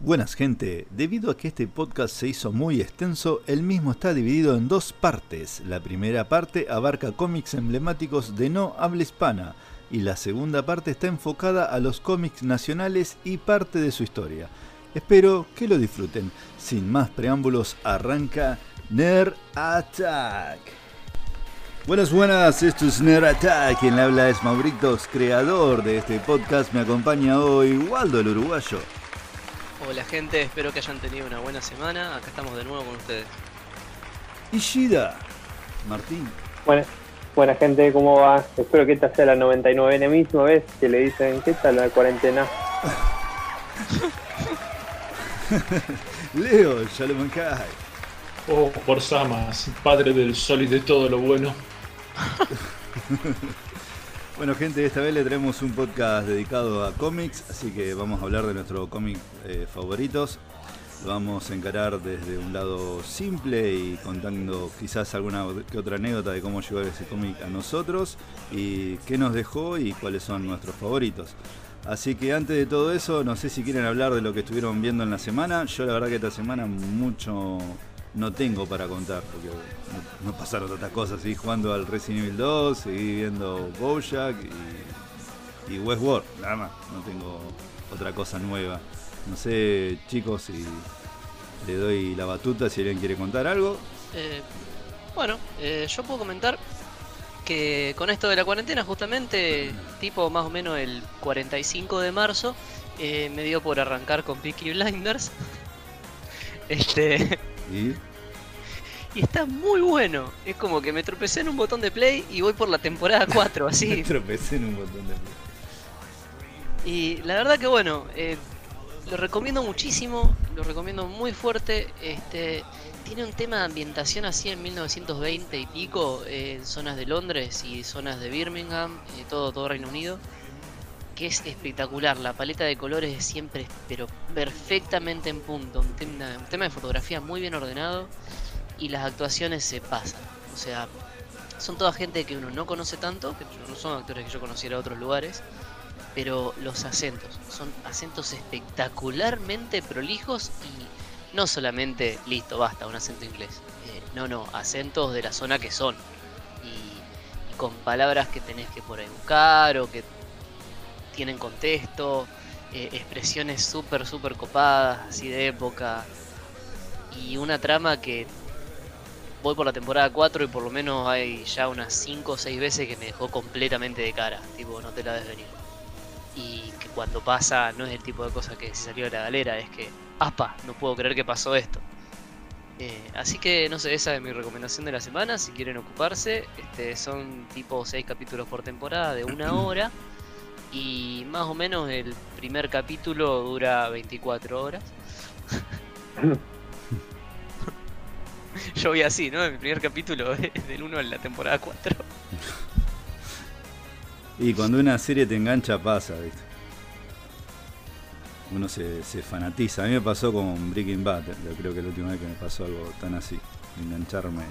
Buenas gente, debido a que este podcast se hizo muy extenso, el mismo está dividido en dos partes. La primera parte abarca cómics emblemáticos de no habla hispana y la segunda parte está enfocada a los cómics nacionales y parte de su historia. Espero que lo disfruten. Sin más preámbulos, arranca Nerd Attack. Buenas, buenas, esto es Nerd Attack. Quien le habla es Mauritos, creador de este podcast. Me acompaña hoy Waldo el Uruguayo. Hola gente, espero que hayan tenido una buena semana. Acá estamos de nuevo con ustedes. Ishida, Martín. Buena, buena gente, ¿cómo va? Espero que esta sea la 99 misma vez que le dicen, ¿qué tal la cuarentena? Leo, Shalom Kai. Oh, por Samas, padre del sol y de todo lo bueno. Bueno gente, esta vez le traemos un podcast dedicado a cómics, así que vamos a hablar de nuestros cómics eh, favoritos. Lo vamos a encarar desde un lado simple y contando quizás alguna que otra anécdota de cómo llegó ese cómic a nosotros y qué nos dejó y cuáles son nuestros favoritos. Así que antes de todo eso, no sé si quieren hablar de lo que estuvieron viendo en la semana. Yo la verdad que esta semana mucho no tengo para contar, porque no, pasaron tantas cosas. Seguí jugando al Resident Evil 2, seguí viendo Bojack y, y Westworld, nada más. No tengo otra cosa nueva. No sé, chicos, si le doy la batuta, si alguien quiere contar algo. Eh, bueno, eh, yo puedo comentar que con esto de la cuarentena, justamente, tipo más o menos el 45 de marzo, eh, me dio por arrancar con Peaky Blinders. Este. Y Y está muy bueno. Es como que me tropecé en un botón de play y voy por la temporada 4, me así. tropecé en un botón de... Y la verdad que bueno, eh, lo recomiendo muchísimo, lo recomiendo muy fuerte. Este tiene un tema de ambientación así en 1920 y pico, eh, en zonas de Londres y zonas de Birmingham, eh, todo, todo Reino Unido, que es espectacular. La paleta de colores es siempre, pero perfectamente en punto. Un tema, un tema de fotografía muy bien ordenado y las actuaciones se pasan. O sea, son toda gente que uno no conoce tanto, que no son actores que yo conociera de otros lugares pero los acentos son acentos espectacularmente prolijos y no solamente listo, basta, un acento inglés. Eh, no, no, acentos de la zona que son. Y, y con palabras que tenés que por ahí buscar o que tienen contexto, eh, expresiones súper, súper copadas, así de época. Y una trama que voy por la temporada 4 y por lo menos hay ya unas 5 o 6 veces que me dejó completamente de cara. Tipo, no te la ves venir y que cuando pasa no es el tipo de cosa que se salió de la galera, es que, apa, no puedo creer que pasó esto. Eh, así que no sé, esa es mi recomendación de la semana, si quieren ocuparse, este, son tipo 6 capítulos por temporada de una hora y más o menos el primer capítulo dura 24 horas. Yo vi así, ¿no? Mi primer capítulo es del 1 a la temporada 4. Y cuando una serie te engancha pasa, ¿viste? Uno se, se fanatiza. A mí me pasó con Breaking Bad, yo creo que la última vez que me pasó algo tan así, engancharme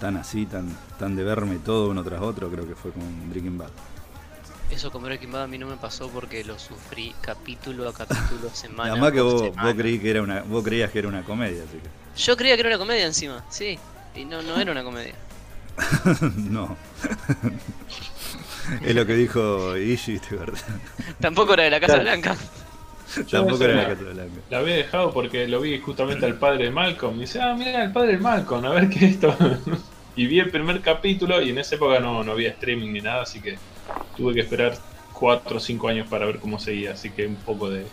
tan así, tan, tan de verme todo uno tras otro, creo que fue con Breaking Bad. Eso con Breaking Bad a mí no me pasó porque lo sufrí capítulo a capítulo, semana Además que vos, semana. vos, creí que era una, vos creías que era una comedia, así que... Yo creía que era una comedia encima, sí. Y no, no era una comedia. no. es lo que dijo Ishi, de verdad. Tampoco era de la Casa Claro. Blanca. Tampoco era la la- Casa Blanca. La había dejado porque lo vi justamente al padre de Malcolm. Y dice, ah, mira, el padre de Malcolm, a ver qué es esto. y vi el primer capítulo y en esa época no, no había streaming ni nada, así que tuve que esperar 4 o 5 años para ver cómo seguía. Así que un poco de,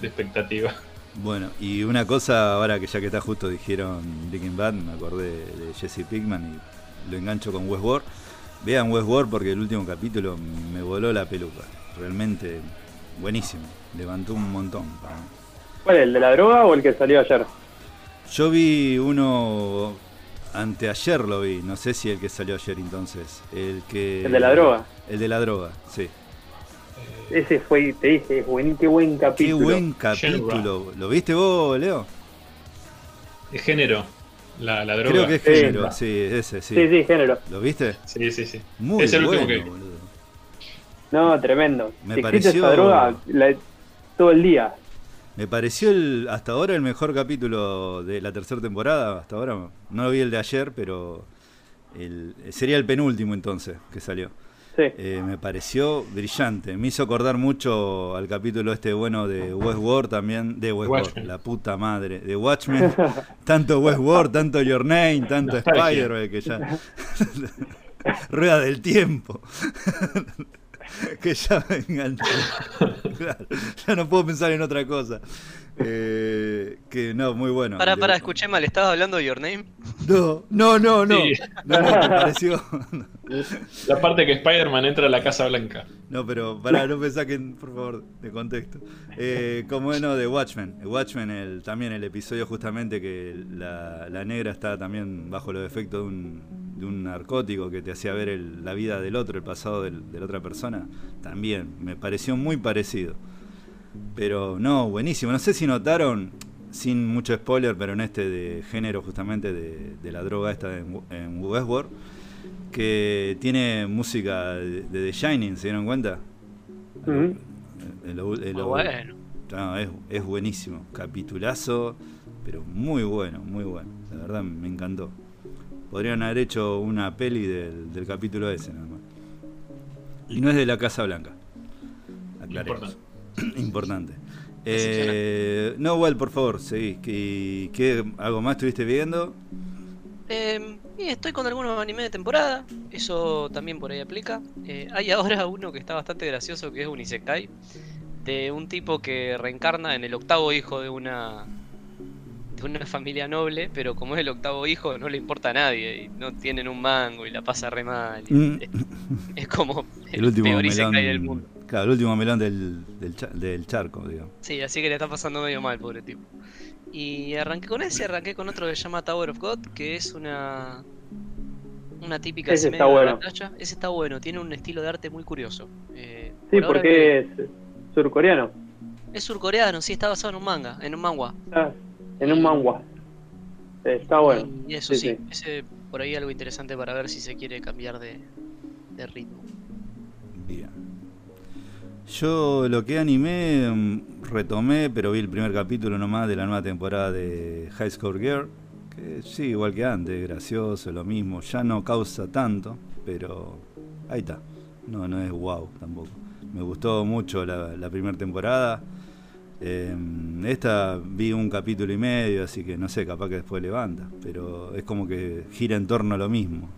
de expectativa. Bueno, y una cosa, ahora que ya que está justo dijeron Breaking Bad, me acordé de Jesse Pinkman y lo engancho con Westworld. Vean Westworld porque el último capítulo me voló la peluca. Realmente buenísimo. Levantó un montón. para mí. ¿Cuál, el de la droga o el que salió ayer? Yo vi uno anteayer lo vi, no sé si el que salió ayer entonces. El que. El de la droga. El de la droga, sí. Ese fue, te dije, es buen, qué buen Qué capítulo. buen capítulo. ¿Lo viste vos, Leo? De género, la, la droga. Creo que es Sí. género, sí, ese, sí. Sí, sí, género. ¿Lo viste? Sí, sí, sí. Muy Es el bueno, último que boludo. No, tremendo. Me Te pareció- esa droga la- todo el día. Me pareció el, hasta ahora el mejor capítulo de la tercera temporada. Hasta ahora no vi el de ayer, pero el, sería el penúltimo entonces que salió. Sí. Eh, me pareció brillante. Me hizo acordar mucho al capítulo este bueno de Westworld también. De Westworld, Watchmen. la puta madre. De Watchmen. tanto Westworld, tanto Your Name, tanto. Spider-Man que ya. Rueda del tiempo. que ya me enganchó. Claro, ya no puedo pensar en otra cosa. Eh, que no, muy bueno. Para, para, escuché mal, ¿estabas hablando de Your Name? No, no, no, no. Sí. No, no, me pareció. La parte que Spider-Man entra a la Casa Blanca. No, pero para no pensar que, por favor, de contexto. Eh, como bueno de Watchmen. Watchmen, el, también el episodio justamente que la, la negra está también bajo los efectos de un, de un narcótico que te hacía ver el- la vida del otro, el pasado del- de la otra persona. También me pareció muy parecido. Pero no, buenísimo. No sé si notaron, sin mucho spoiler, pero en este de género justamente de, de la droga esta en, en Westworld, que tiene música de, de The Shining, ¿se dieron cuenta? Ujú. El- el- el- Muy bueno. no, es, es buenísimo. Capitulazo, pero muy bueno, muy bueno. La verdad me encantó. Podrían haber hecho una peli del, del capítulo ese, nada más. Y no es de la Casa Blanca. Aclaremos. Importante. Importante. Eh, no, Wal, por favor, seguí. ¿Qué, qué- algo más estuviste viendo? Eh, y estoy con algunos animes de temporada, eso también por ahí aplica. Eh, hay ahora uno que está bastante gracioso que es un Isekai, de un tipo que reencarna en el octavo hijo de una de una familia noble, pero como es el octavo hijo no le importa a nadie y no tienen un mango y la pasa re mal. y Mm. es, es como El último peor. Isekai del mundo. Claro, el último melón del, del, del charco, digamos. Sí, así que le está pasando medio mal, pobre tipo. Y arranqué con ese, arranqué con otro que se llama Tower of God, que es una una típica Ese está bueno. batalla. Ese está bueno, tiene un estilo de arte muy curioso. Eh, Sí, por porque es surcoreano. es surcoreano, sí, está basado en un manga, en un manga. Ah, en un manga. Eh, Está bueno. Y eso sí, sí, sí. ese por ahí algo interesante para ver si se quiere cambiar de, de ritmo. Bien. Yo lo que animé, mm, retomé, pero vi el primer capítulo nomás de la nueva temporada de High Score Girl. Que sí, igual que antes, gracioso, lo mismo. Ya no causa tanto, pero ahí está. No, no es wow tampoco. Me gustó mucho la, primera temporada. Eh, esta vi un capítulo y medio, así que no sé, capaz que después levanta. Pero es como que gira en torno a lo mismo.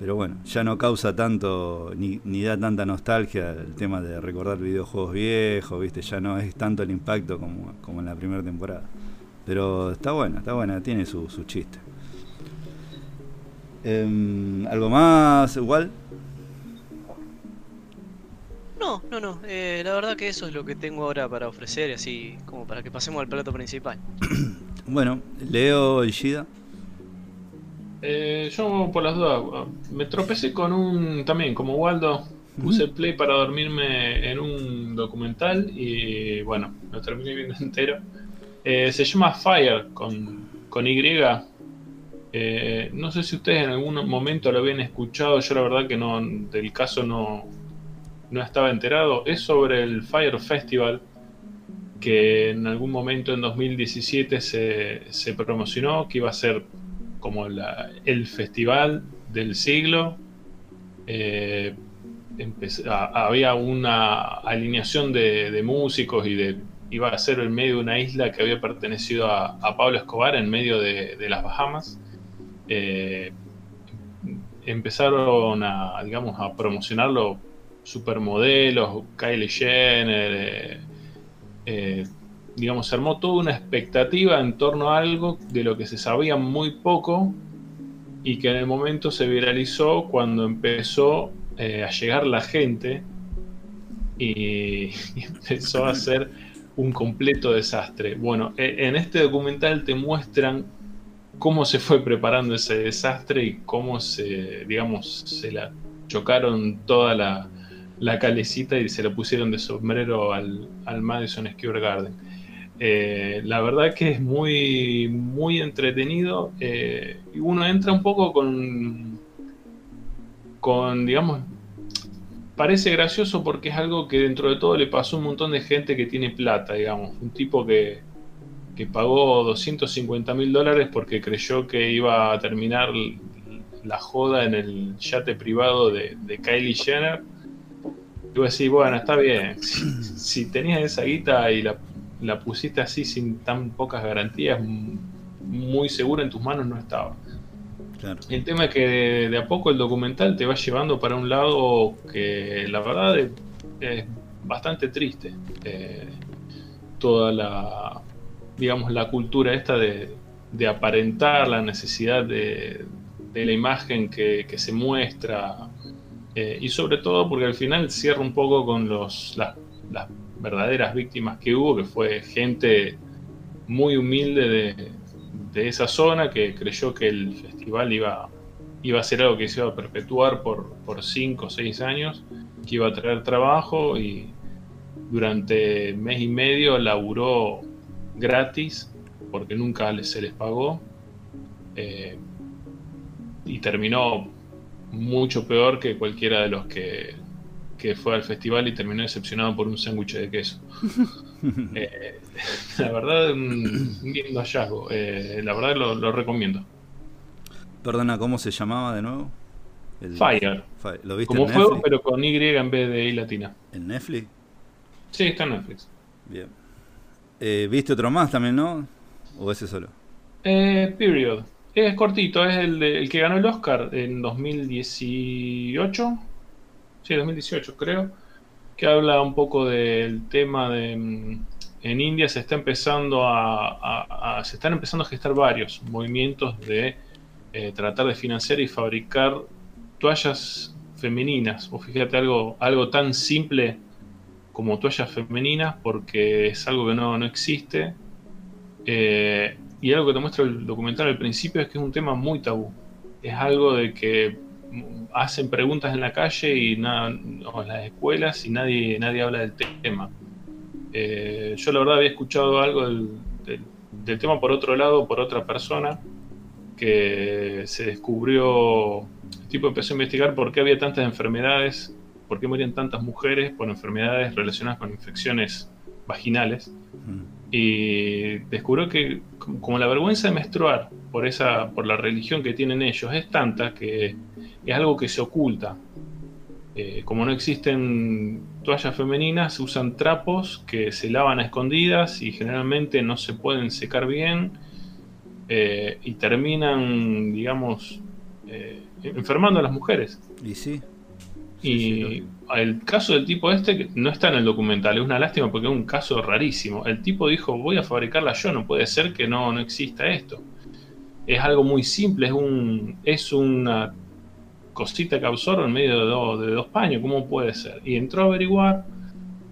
Pero bueno, ya no causa tanto, ni, ni da tanta nostalgia el tema de recordar videojuegos viejos, ¿viste? Ya no es tanto el impacto como, como en la primera temporada. Pero está buena, está buena, tiene su, su chiste. Em, ¿Algo más igual? No, no, no. eh, la verdad que eso es lo que tengo ahora para ofrecer, así como para que pasemos al plato principal. Bueno, Leo y Shida. Eh, yo, por las dudas, me tropecé con un. También, como Waldo, puse play para dormirme en un documental y bueno, lo terminé viendo entero. Eh, se llama Fire con, con Y. Eh, no sé si ustedes en algún momento lo habían escuchado, yo la verdad que no del caso no, no estaba enterado. Es sobre el Fire Festival que en algún momento en 2017 se, se promocionó, que iba a ser como la- el festival del siglo. Eh, había una alineación de, de músicos y de iba a ser en medio de una isla que había pertenecido a, Pablo Escobar en medio de, de las Bahamas. Eh, empezaron a, digamos, a promocionarlo supermodelos, Kylie Jenner, eh, eh, digamos, se armó toda una expectativa en torno a algo de lo que se sabía muy poco y que en el momento se viralizó cuando empezó eh, a llegar la gente y, empezó a ser un completo desastre. Bueno, e- en este documental te muestran cómo se fue preparando ese desastre y cómo se, digamos, se la chocaron toda la, la calecita y se la pusieron de sombrero al, al Madison Square Garden. Eh, la verdad que es muy, muy entretenido eh, y uno entra un poco con, con, digamos, parece gracioso porque es algo que dentro de todo le pasó a un montón de gente que tiene plata, digamos. Un tipo que, que pagó 250 mil dólares porque creyó que iba a terminar la joda en el yate privado de, Kylie Jenner. Y vos decís, bueno, está bien. Si, si tenías esa guita y la, la pusiste así sin tan pocas garantías, muy seguro en tus manos no estaba. Claro. El tema es que de, de a poco el documental te va llevando para un lado que la verdad es, es bastante triste. Eh, toda la, digamos, la cultura esta de, de aparentar la necesidad de, de la imagen que, que se muestra eh, y sobre todo porque al final cierra un poco con los, las, las verdaderas víctimas que hubo, que fue gente muy humilde de, de esa zona que creyó que el festival iba, iba a ser algo que se iba a perpetuar por, por cinco o seis años, que iba a traer trabajo y durante mes y medio laburó gratis porque nunca se les pagó eh, y terminó mucho peor que cualquiera de los que, que fue al festival y terminó decepcionado por un sándwich de queso. Eh, la verdad, un lindo hallazgo. Eh, la verdad lo, lo recomiendo. Perdona, ¿cómo se llamaba de nuevo? El- Fire. Fire. ¿Lo viste Como en fuego, Netflix? pero con Y en vez de I latina. ¿En Netflix? Sí, está en Netflix. Bien. Eh, ¿Viste otro más también, no? ¿O ese solo? Eh, Period. Es cortito, es el, de- el que ganó el Oscar en 2018. Sí, 2018 creo. Que habla un poco del tema de... mm, En India se está empezando a, se están empezando a gestar varios movimientos de eh, tratar de financiar y fabricar toallas femeninas. O fíjate algo, algo tan simple como toallas femeninas porque es algo que no, no existe. Eh, y algo que te muestra el documental al principio es que es un tema muy tabú. Es algo de que hacen preguntas en la calle y nada, en las escuelas y nadie, nadie habla del tema. Eh, yo la verdad había escuchado algo del, del- del tema por otro lado, por otra persona, que se descubrió, el tipo empezó a investigar por qué había tantas enfermedades, por qué morían tantas mujeres por enfermedades relacionadas con infecciones vaginales Mm. y descubrió que com- como la vergüenza de menstruar por esa por la religión que tienen ellos es tanta que es algo que se oculta Eh, como no existen toallas femeninas se usan trapos que se lavan a escondidas y generalmente no se pueden secar bien eh, y terminan digamos eh, enfermando a las mujeres ¿Y sí? Sí, sí, y el caso del tipo este no está en el documental, es una lástima porque es un caso rarísimo. El tipo dijo, voy a fabricarla yo, no puede ser que no, no exista esto. Es algo muy simple, es un es una cosita que absorbe en medio de, dos- de dos paños, ¿cómo puede ser? Y entró a averiguar,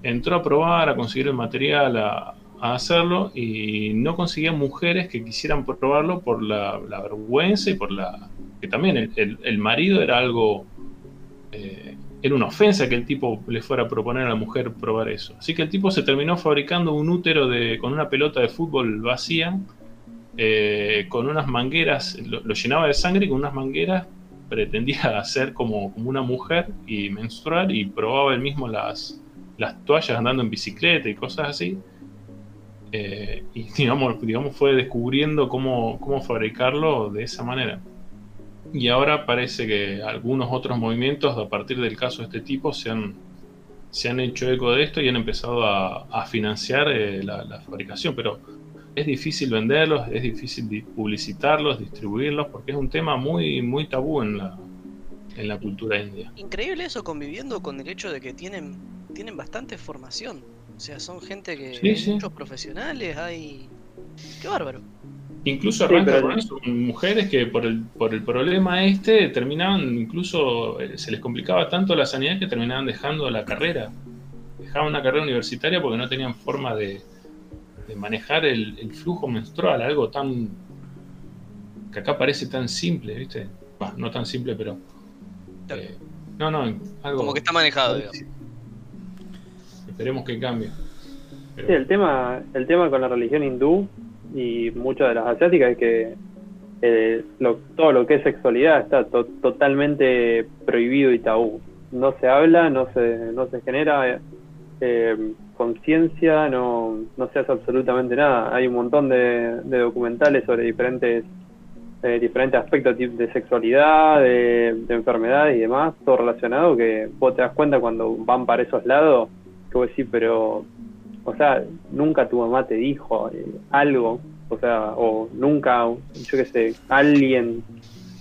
entró a probar, a conseguir el material, a, hacerlo, y no conseguía mujeres que quisieran probarlo por la, vergüenza y por la... que también el, marido era algo... eh, era una ofensa que el tipo le fuera a proponer a la mujer probar eso. Así que el tipo se terminó fabricando un útero de, con una pelota de fútbol vacía, eh, con unas mangueras, lo llenaba de sangre y con unas mangueras pretendía hacer como, como una mujer y menstruar y probaba él mismo las, las toallas andando en bicicleta y cosas así. Eh, y digamos, digamos fue descubriendo cómo, cómo fabricarlo de esa manera. Y ahora parece que algunos otros movimientos a partir del caso de este tipo se han, se han hecho eco de esto y han empezado a, a financiar eh, la, la fabricación. Pero es difícil venderlos, es difícil di- publicitarlos, distribuirlos, porque es un tema muy, muy tabú en la, en la cultura india. Increíble eso conviviendo con el hecho de que tienen, tienen bastante formación. O sea, son gente que. Sí, hay sí. muchos profesionales, hay. Qué bárbaro. Incluso Sí, arranca pero- con eso, mujeres que por el, por el problema este terminaban, incluso eh, se les complicaba tanto la sanidad que terminaban dejando la carrera. Dejaban una carrera universitaria porque no tenían forma de, de manejar el, el flujo menstrual, algo tan. que acá parece tan simple, ¿viste? Bah, no tan simple, pero. Eh, no, no, algo. Como que está manejado, digamos. Esperemos que cambie. Pero- Sí, el tema, el tema con la religión hindú y muchas de las asiáticas es que eh, lo- todo lo que es sexualidad está to- totalmente prohibido y tabú. no se habla, no se, no se genera eh, conciencia, no, no se hace absolutamente nada. Hay un montón de, documentales sobre diferentes eh, diferentes aspectos de sexualidad, de, de, enfermedades y demás, todo relacionado, que vos te das cuenta cuando van para esos lados, que vos decís, pero, o sea, nunca tu mamá te dijo eh, algo, o sea, o nunca, yo qué sé, alguien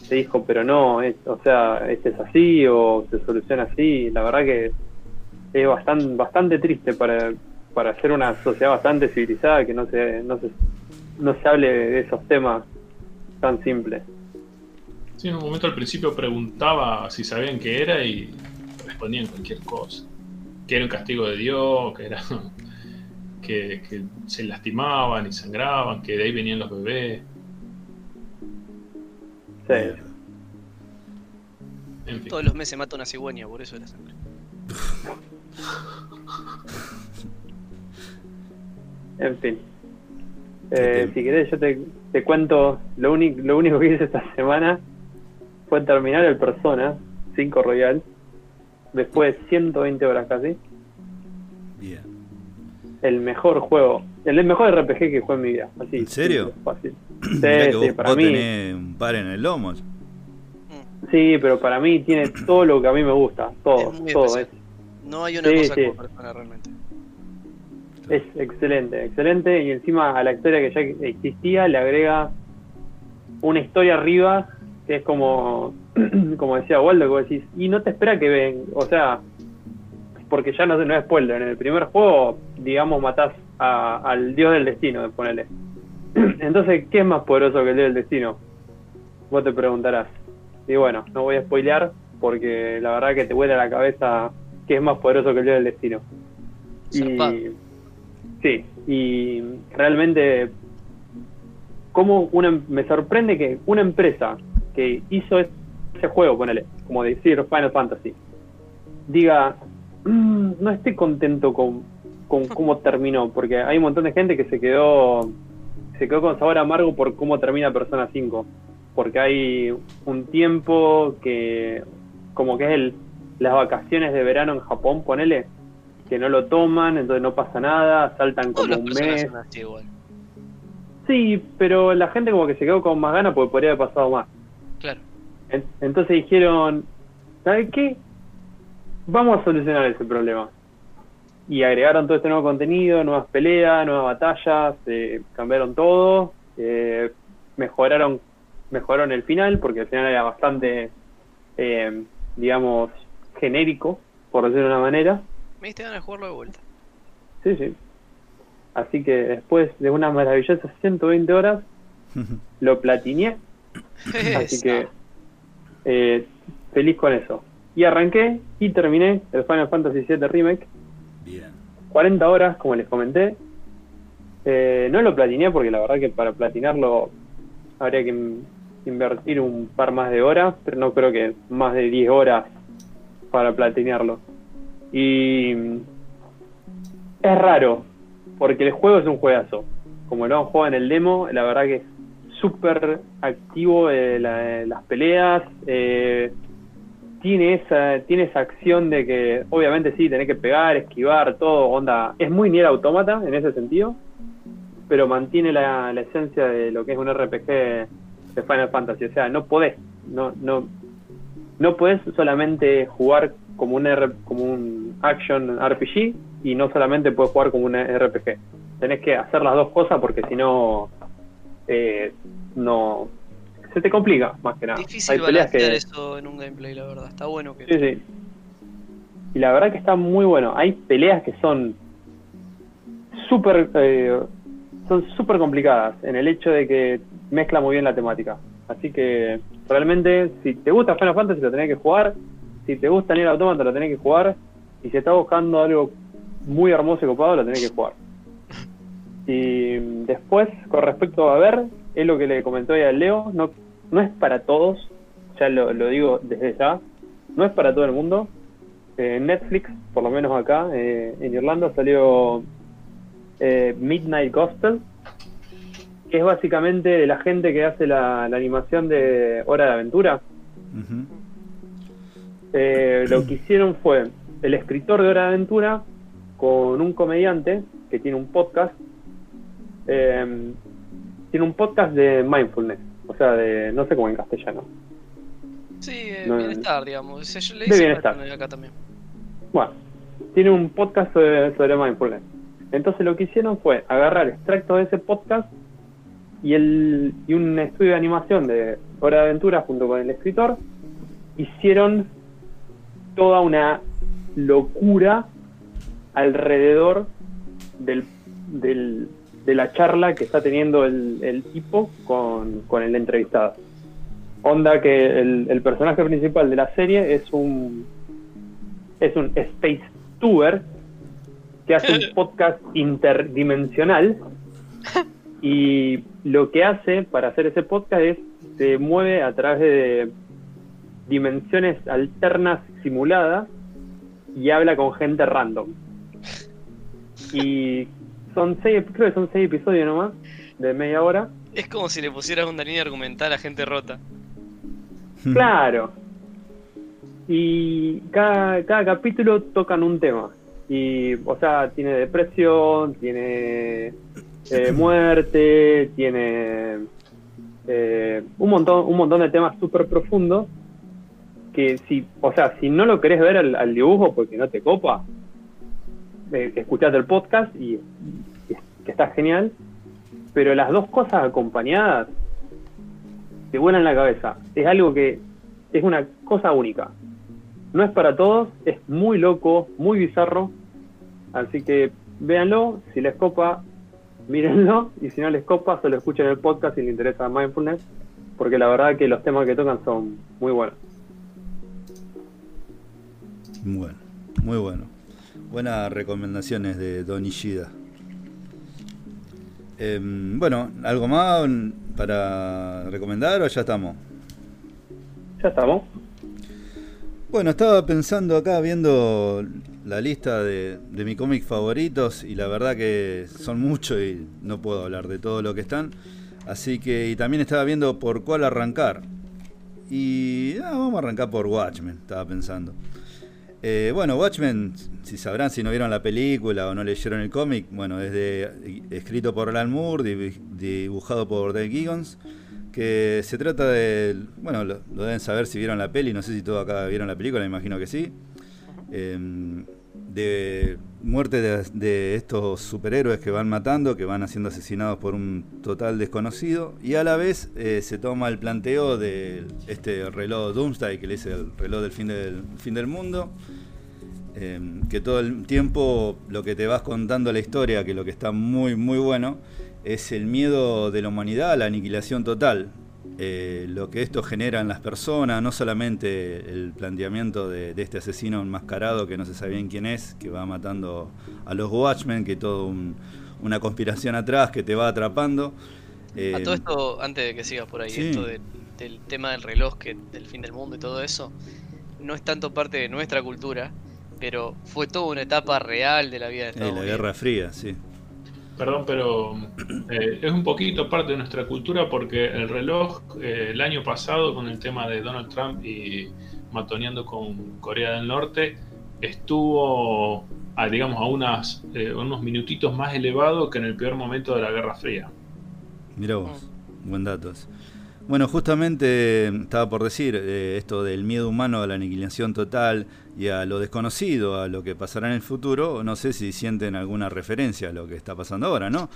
te dijo, pero no, o sea, este es así o se soluciona así, la verdad que es bastante, bastante triste para, para ser una sociedad bastante civilizada que no se, no se, no se hable de esos temas tan simple. Sí, en un momento al principio preguntaba si sabían qué era y respondían cualquier cosa. Que era un castigo de Dios, que era que, que se lastimaban y sangraban, que de ahí venían los bebés. Sí. En fin. Todos los meses mata una cigüeña, por eso la sangre. en fin. Eh, si querés, yo te, te cuento, lo, único lo único que hice esta semana fue terminar el Persona 5 Royal, después de 120 horas casi. Bien. El mejor juego, el mejor RPG que jugué en mi vida. Así, ¿En serio? Fácil. Sí, que vos, para vos mí. tenés un par en el lomo. Sí, pero para mí tiene todo lo que a mí me gusta, todo, todo. Es... No hay una sí, cosa sí. como persona realmente. Es excelente, excelente. Y encima a la historia que ya existía le agrega una historia arriba que es como, como decía Waldo, que decís, y no te espera que ven, o sea, porque ya no, no es spoiler, en el primer juego, digamos, matás a, al dios del destino, ponele. Entonces, ¿qué es más poderoso que el dios del destino? Vos te preguntarás. Y bueno, no voy a spoilear porque la verdad que te vuela la cabeza que es más poderoso que el dios del destino. Y Sí, y realmente, como una, me sorprende que una empresa que hizo ese juego, ponele, como decir Final Fantasy, diga, mmm, no estoy contento con, con cómo terminó, porque hay un montón de gente que se quedó, se quedó con sabor amargo por cómo termina Persona 5, porque hay un tiempo que, como que es el, las vacaciones de verano en Japón, ponele, que no lo toman, entonces no pasa nada, saltan como un mes. Sí, pero la gente como que se quedó con más ganas porque podría haber pasado más. Claro. entonces dijeron, ¿sabes qué? Vamos a solucionar ese problema. Y agregaron todo este nuevo contenido, nuevas peleas, nuevas batallas, eh, cambiaron todo, eh, mejoraron mejoraron el final porque el final era bastante, eh, digamos, genérico, por decirlo de una manera. Me diste ganas de jugarlo de vuelta. Sí, sí. Así que después de unas maravillosas 120 horas, lo platineé. Así que eh, feliz con eso. Y arranqué y terminé el Final Fantasy VII Remake. Bien. 40 horas, como les comenté. Eh, no lo platineé porque la verdad que para platinarlo habría que invertir un par más de horas, pero no creo que más de 10 horas para platinearlo. Y es raro, porque el juego es un juegazo. Como lo han jugado en el demo, la verdad que es súper activo eh, la, las peleas. Eh, tiene esa tiene esa acción de que, obviamente, sí, tenés que pegar, esquivar, todo. onda Es muy Nier Automata en ese sentido, pero mantiene la, la esencia de lo que es un RPG de Final Fantasy. O sea, no podés, no, no, no podés solamente jugar como un, R, como un action RPG y no solamente puedes jugar como un RPG. Tenés que hacer las dos cosas porque si no, eh, no se te complica más que nada. Difícil Hay que... eso en un gameplay, la verdad. Está bueno que. Sí, sí. Y la verdad que está muy bueno. Hay peleas que son súper eh, son súper complicadas en el hecho de que mezcla muy bien la temática. Así que realmente, si te gusta Final Fantasy, lo tenés que jugar si te gusta Nier Automata lo tenés que jugar y si estás buscando algo muy hermoso y copado lo tenés que jugar. Y después, con respecto a ver, es lo que le comentó a Leo, no, no es para todos, ya lo, digo desde ya, no es para todo el mundo. Eh, Netflix, por lo menos acá eh, en Irlanda, salió eh, Midnight Gospel, que es básicamente de la gente que hace la, animación de Hora de Aventura. eh, lo que hicieron fue el escritor de Hora de Aventura con un comediante que tiene un podcast. eh, tiene un podcast de mindfulness, o sea, de no sé cómo en castellano. Sí, eh, No, bienestar, digamos. Se- yo le de bienestar. mindfulness acá también. Bueno, tiene un podcast sobre, sobre mindfulness. Entonces lo que hicieron fue agarrar extractos de ese podcast y, el, y un estudio de animación de Hora de Aventura junto con el escritor hicieron toda una locura alrededor del, del- de la charla que está teniendo el, el tipo con, con el entrevistado. Onda que el, el personaje principal de la serie es un es un space tour que hace un podcast interdimensional y lo que hace para hacer ese podcast es se mueve a través de dimensiones alternas simuladas y habla con gente random. Y son seis, creo que son seis episodios nomás, de media hora. Es como si le pusieras una línea argumental a gente rota. Claro. Y cada, cada capítulo tocan un tema. Y, o sea, tiene depresión, tiene eh, muerte, tiene eh, un montón un montón de temas súper profundos que si, o sea, si no lo querés ver al, dibujo porque no te copa, eh, escuchate el podcast y, y que está genial, pero las dos cosas acompañadas te vuelan la cabeza. Es algo que es una cosa única. No es para todos, es muy loco, muy bizarro. Así que véanlo, si les copa, mírenlo, y si no les copa, solo escuchen el podcast si les interesa mindfulness, porque la verdad que los temas que tocan son muy buenos. Bueno, muy bueno. Buenas recomendaciones de Don Ishida. Em, bueno, ¿algo más para recomendar o ya estamos? Ya estamos. Bueno, estaba pensando acá viendo la lista de, de mis cómics favoritos y la verdad que son muchos y no puedo hablar de todo lo que están. Así que y también estaba viendo por cuál arrancar. Y ah, vamos a arrancar por Watchmen, estaba pensando. Eh, bueno, Watchmen, si sabrán si no vieron la película o no leyeron el cómic, bueno, es de, escrito por Alan Moore, dibu- dibujado por Dave Giggons, que se trata de, bueno, lo, deben saber si vieron la peli, no sé si todos acá vieron la película, me imagino que sí, eh, de muerte de, estos superhéroes que van matando, que van siendo asesinados por un total desconocido, y a la vez eh, se toma el planteo de este reloj Doomsday, que le dice el reloj del fin del, fin del mundo, eh, que todo el tiempo lo que te vas contando la historia, que lo que está muy muy bueno, es el miedo de la humanidad a la aniquilación total. Eh, lo que esto genera en las personas, no solamente el planteamiento de, de este asesino enmascarado que no se sabe bien quién es, que va matando a los Watchmen, que todo un- una conspiración atrás que te va atrapando. Eh, A todo esto, antes de que sigas por ahí, sí. esto de- del tema del reloj, que del fin del mundo y todo eso, no es tanto parte de nuestra cultura, pero fue toda una etapa real de la vida de eh, Estados la Unidos. Guerra Fría, sí. Perdón, pero eh, es un poquito parte de nuestra cultura porque el reloj eh, el año pasado con el tema de Donald Trump y matoneando con Corea del Norte estuvo, a, digamos, a unas, eh, unos minutitos más elevado que en el peor momento de la Guerra Fría. Mirá vos, buen dato. Bueno, justamente eh, estaba por decir eh, esto del miedo humano a la aniquilación total y a lo desconocido, a lo que pasará en el futuro. No sé si sienten alguna referencia a lo que está pasando ahora, ¿no?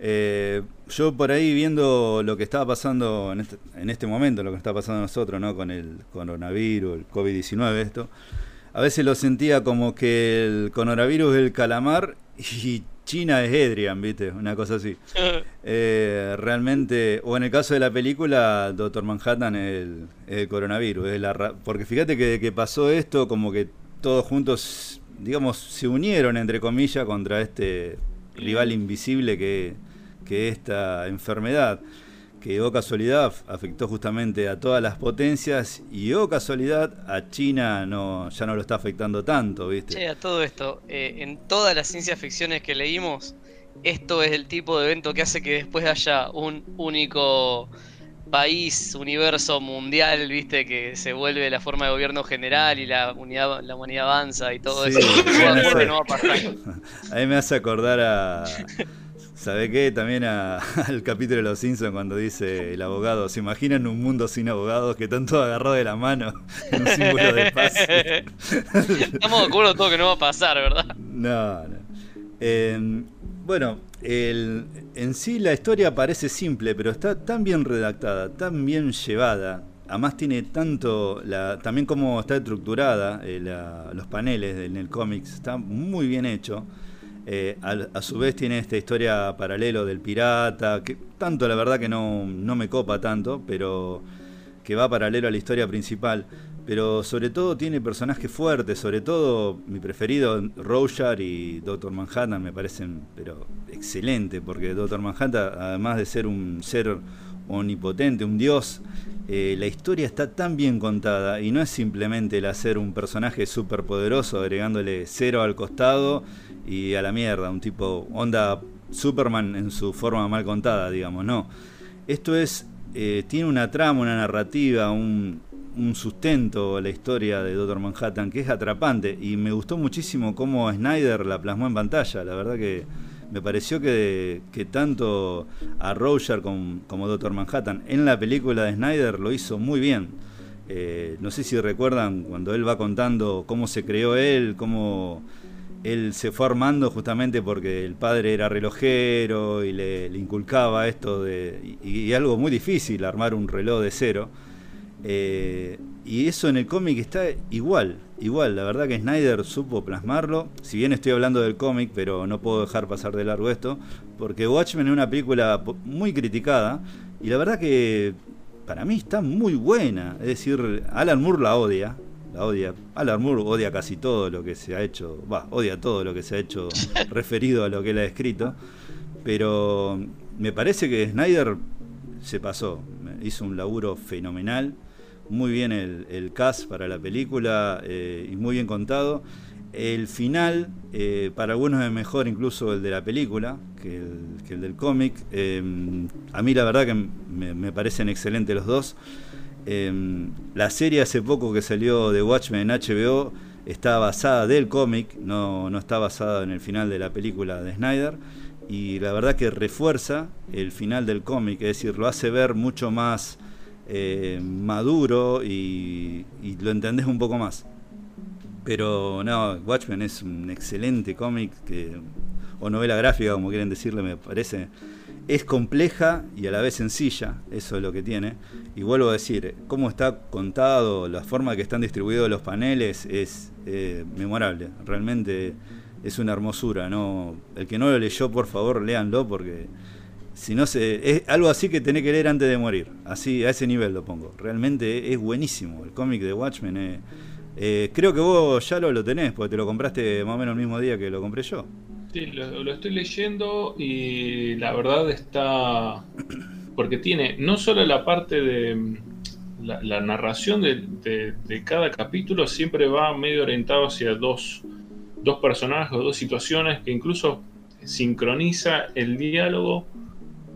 Eh, yo por ahí viendo lo que estaba pasando en este, en este momento, lo que está pasando nosotros, ¿no? Con el coronavirus, el COVID-19, esto. A veces lo sentía como que el coronavirus es el calamar y China es Edrian, ¿viste? Una cosa así. Eh, realmente, o en el caso de la película, Doctor Manhattan es el, coronavirus. es la ra- porque fíjate que, que pasó esto, como que todos juntos, digamos, se unieron, entre comillas, contra este rival invisible que, que es esta enfermedad. Que, o casualidad, afectó justamente a todas las potencias y, o casualidad, a China no ya no lo está afectando tanto, ¿viste? Che, a todo esto, eh, en todas las ciencias ficciones que leímos, esto es el tipo de evento que hace que después haya un único país, universo mundial, viste, que se vuelve la forma de gobierno general y la unidad, la humanidad avanza y todo eso. No va a pasar. Ahí me hace acordar a. ¿Sabe qué? También a- al capítulo de Los Simpsons cuando dice el abogado, ¿se imaginan un mundo sin abogados que están todos agarrados de la mano en un símbolo de paz? Estamos de acuerdo todo que no va a pasar, ¿verdad? No, no. Eh, bueno, el- en sí la historia parece simple, pero está tan bien redactada, tan bien llevada. Además tiene tanto, la, también como está estructurada eh, la- los paneles en el cómic, está muy bien hecho. Eh, a, su vez tiene esta historia paralelo del pirata, que tanto la verdad que no, no me copa tanto, pero que va paralelo a la historia principal. Pero sobre todo tiene personajes fuertes, sobre todo mi preferido, Rorschach y Doctor Manhattan me parecen pero excelente, porque Doctor Manhattan, además de ser un ser omnipotente, un dios, eh, la historia está tan bien contada y no es simplemente el hacer un personaje súper poderoso agregándole cero al costado y a la mierda, un tipo onda Superman en su forma mal contada, digamos, no. Esto es, eh, tiene una trama, una narrativa, un, sustento la historia de Doctor Manhattan que es atrapante y me gustó muchísimo cómo Snyder la plasmó en pantalla, la verdad que me pareció que, que tanto a Roger como, como Doctor Manhattan en la película de Snyder lo hizo muy bien. Eh, no sé si recuerdan cuando él va contando cómo se creó él, cómo él se fue armando justamente porque el padre era relojero y le, inculcaba esto de... Y, algo muy difícil, armar un reloj de cero. Eh, y eso en el cómic está igual, igual. La verdad que Snyder supo plasmarlo. Si bien estoy hablando del cómic, pero no puedo dejar pasar de largo esto, porque Watchmen es una película muy criticada y la verdad que para mí está muy buena. Es decir, Alan Moore la odia, la odia. Alan Moore odia casi todo lo que se ha hecho, va, odia todo lo que se ha hecho referido a lo que él ha escrito, pero me parece que Snyder se pasó, hizo un laburo fenomenal, muy bien el, el cast para la película eh, y muy bien contado. El final, eh, para algunos es mejor incluso el de la película que el, que el del cómic. Eh, a mí la verdad que me, me parecen excelentes los dos. Eh, la serie hace poco que salió de Watchmen en HBO está basada del cómic, no, no está basada en el final de la película de Snyder. Y la verdad que refuerza el final del cómic, es decir, lo hace ver mucho más eh, maduro y, lo entendés un poco más. Pero no, Watchmen es un excelente cómic o novela gráfica, como quieren decirle, me parece. Es compleja y a la vez sencilla, eso es lo que tiene. Y vuelvo a decir, cómo está contado, la forma que están distribuidos los paneles es eh, memorable. Realmente es una hermosura. ¿no? El que no lo leyó, por favor, léanlo porque si no se, es algo así que tenés que leer antes de morir. Así, a ese nivel lo pongo. Realmente es buenísimo. El cómic de Watchmen es, eh, creo que vos ya lo, lo tenés, porque te lo compraste más o menos el mismo día que lo compré yo. Sí, lo, estoy leyendo y la verdad está. Porque tiene no solo la parte de. La, la narración de cada capítulo siempre va medio orientado hacia dos, dos personajes o dos situaciones que incluso sincroniza el diálogo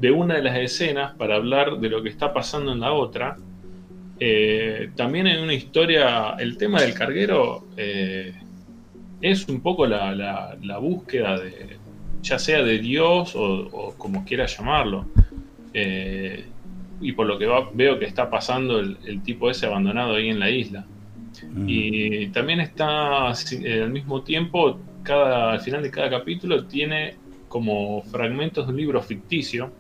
de una de las escenas para hablar de lo que está pasando en la otra. Eh, también en una historia, el tema del carguero eh, es un poco la, la- la búsqueda de, ya sea de Dios o, o como quiera llamarlo. Eh, y por lo que va- veo que está pasando el, el tipo ese abandonado ahí en la isla. Mm. Y también está al mismo tiempo, cada, al final de cada capítulo tiene como fragmentos de un libro ficticio.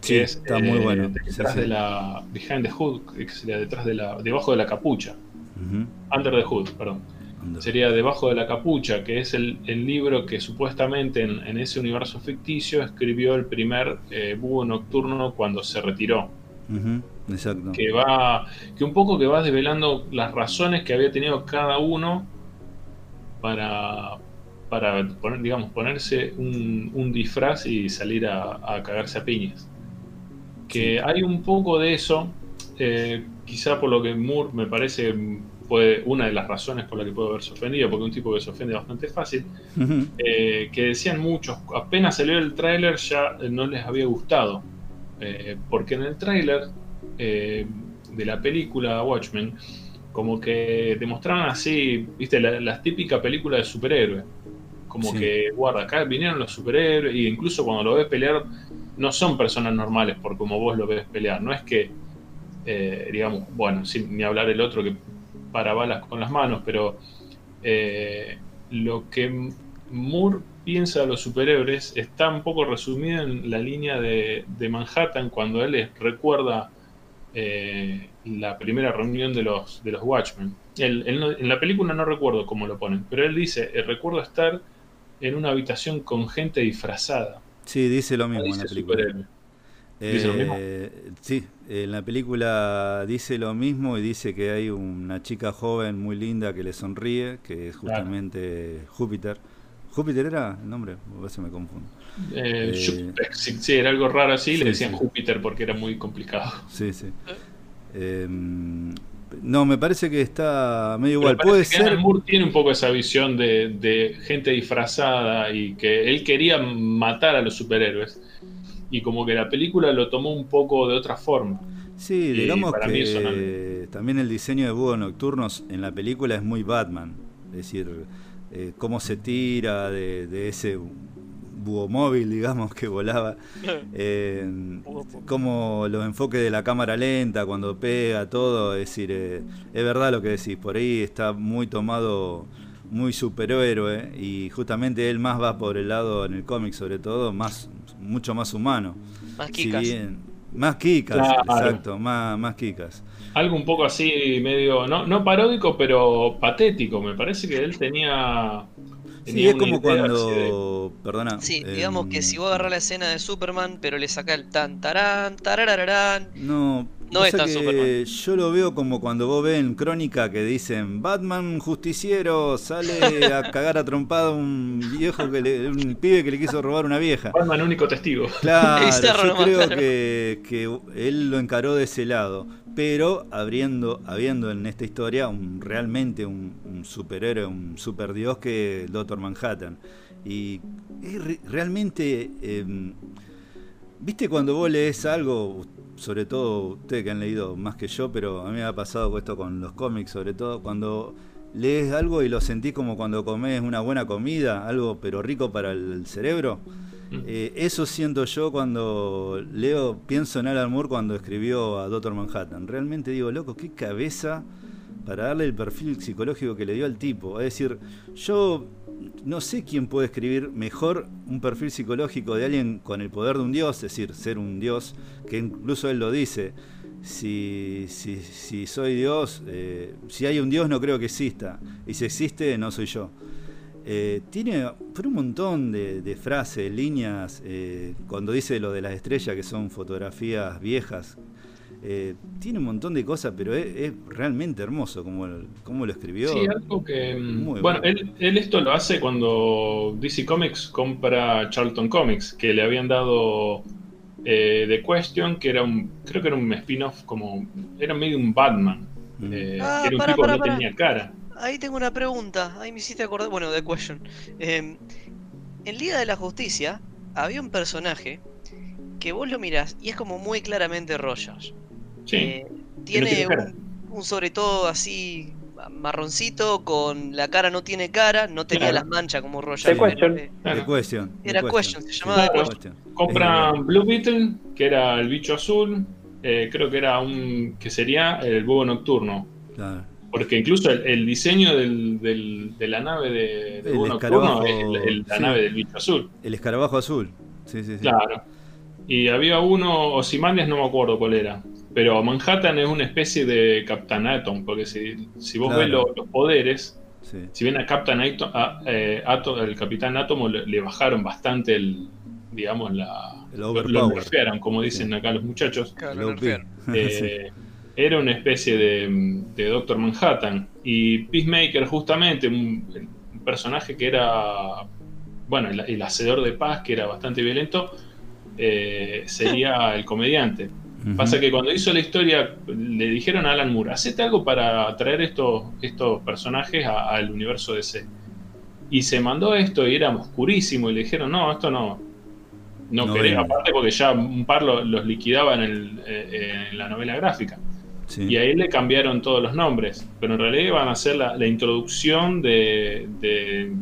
Que Sí, es, está muy eh, bueno. Detrás Sí, de la. Behind the Hood, que sería detrás de la. debajo de la capucha. Under the Hood, perdón. Sería Debajo de la Capucha, que es el, el libro que supuestamente en, en ese universo ficticio escribió el primer eh, búho nocturno cuando se retiró. Exacto. Que va. que un poco que va desvelando las razones que había tenido cada uno para. para poner, digamos, ponerse un, un disfraz y salir a, a cagarse a piñas. Que hay un poco de eso, eh, quizá por lo que Moore me parece fue una de las razones por la que puede haberse ofendido, porque un tipo que se ofende bastante fácil, eh, que decían muchos, apenas salió el tráiler ya eh, no les había gustado, eh, porque en el tráiler eh, de la película Watchmen, como que demostraban así, viste, la, las típicas películas de superhéroes. Como Sí. que, guarda, acá vinieron los superhéroes, y incluso cuando lo ves pelear, no son personas normales por como vos lo ves pelear. No es que, eh, digamos, bueno, sin ni hablar el otro que para balas con las manos, pero eh, lo que Moore piensa de los superhéroes está un poco resumido en la línea de, de Manhattan cuando él recuerda eh, la primera reunión de los, de los Watchmen. Él- él no- en la película no recuerdo cómo lo ponen, pero él dice, "Eh, recuerdo estar en una habitación con gente disfrazada. Sí, dice lo No mismo en la película. ¿Dice lo mismo? Sí, en la película dice lo mismo y dice que hay una chica joven muy linda que le sonríe, que es Claro. justamente Júpiter. ¿Júpiter era el nombre? A veces me confundo. Eh, Eh, sí, sí, era algo raro así, sí, le decían sí. Júpiter porque era muy complicado. Sí, sí. Eh, no, me parece que está medio igual. Puede que ser. Moore tiene un poco esa visión de, de gente disfrazada y que él quería matar a los superhéroes. Y como que la película lo tomó un poco de otra forma. Sí, Y digamos para mí eso que también el diseño de búhos nocturnos en la película es muy Batman. Es decir, eh, cómo se tira de, de ese búho móvil, digamos, que volaba. Eh, como los enfoques de la cámara lenta cuando pega todo, es decir, eh, es verdad lo que decís, por ahí está muy tomado, muy superhéroe y justamente él más va por el lado en el cómic sobre todo, más mucho más humano. Más Si Kikas. bien- más kikas, Claro. exacto, más, más kikas. Algo un poco así, medio, no, no paródico, pero patético. Me parece que él tenía. Sí, es como así de- cuando, perdona. Sí, em, digamos que si vos agarrás la escena de Superman, pero le sacás el tan tarán, tararararán, No, No es tan que Superman. Yo lo veo como cuando vos ves en Crónica que dicen Batman justiciero sale a cagar a trompada a un viejo que le, un pibe que le quiso robar una vieja. Batman, único testigo. Claro, yo creo que, que él lo encaró de ese lado, pero habiendo, habiendo en esta historia un, realmente un, un superhéroe, un superdios que es el Doctor Manhattan. Y re- realmente, em, viste cuando vos lees algo, sobre todo ustedes que han leído más que yo, pero a mí me ha pasado esto con los cómics, sobre todo cuando lees algo y lo sentís como cuando comes una buena comida, algo pero rico para el cerebro. Eh, eso siento yo cuando leo, pienso en Alan Moore cuando escribió a Doctor Manhattan. Realmente digo, loco, qué cabeza para darle el perfil psicológico que le dio al tipo. Es decir, yo no sé quién puede escribir mejor un perfil psicológico de alguien con el poder de un dios, es decir, ser un dios, que incluso él lo dice. Si, soy Dios, eh, si hay un Dios no creo que exista. Y si existe, no soy yo. Eh, tiene un montón de, de frases, líneas, eh, cuando dice lo de las estrellas que son fotografías viejas, eh, tiene un montón de cosas, pero es, es realmente hermoso como, como lo escribió. Sí, algo que. mm, Muy bueno, bueno. él, él esto lo hace cuando DC Comics compra Charlton Comics, que le habían dado eh, The Question, que era un. Creo que era un spin-off, como. Era medio un Batman. Mm. eh, Ah, era un tipo que no tenía cara. Ahí tengo una pregunta, ahí me hiciste acordar, bueno, de Question. Eh, en Liga de la Justicia había un personaje que vos lo mirás y es como muy claramente Rogers. Sí. Eh, tiene un, un sobre todo así marroncito, con la cara no tiene cara, no tenía Claro. las manchas como Rogers. The Question. Eh, The Claro. Question. The Era Question, se llamaba The. Question. Compran Blue Beetle, que era el bicho azul. eh, creo que era un. que sería el búho nocturno. Claro. Porque incluso el, el diseño del, del- de la nave de, de búho nocturno escarabajo, es el- el- la sí. nave del bicho azul. El escarabajo azul. Sí, sí, sí. Claro. Y había uno, Ozymandias no me acuerdo cuál era. Pero Manhattan es una especie de Captain Atom, porque si, si vos Claro. ves lo- los poderes, Sí. si ven a Captain Atom, a, eh, Atom- el Capitán Átomo le, le bajaron bastante el, digamos, la, El lo, nerfearon, como dicen Sí. acá los muchachos. Claro. Sí. Eh, Era una especie de, de Doctor Manhattan. Y Peacemaker, justamente, un, un personaje que era, bueno, el, el hacedor de paz, que era bastante violento, eh, sería el comediante. Pasa que cuando hizo la historia, le dijeron a Alan Moore, hacete algo para traer estos, estos personajes al universo DC. Y se mandó esto y era oscurísimo y le dijeron, no, esto no. no, No quería, vende. aparte porque ya un par lo- los liquidaba en, el, eh, en la novela gráfica. Sí. Y ahí le cambiaron todos los nombres, pero en realidad iban a hacer la, la introducción de, de-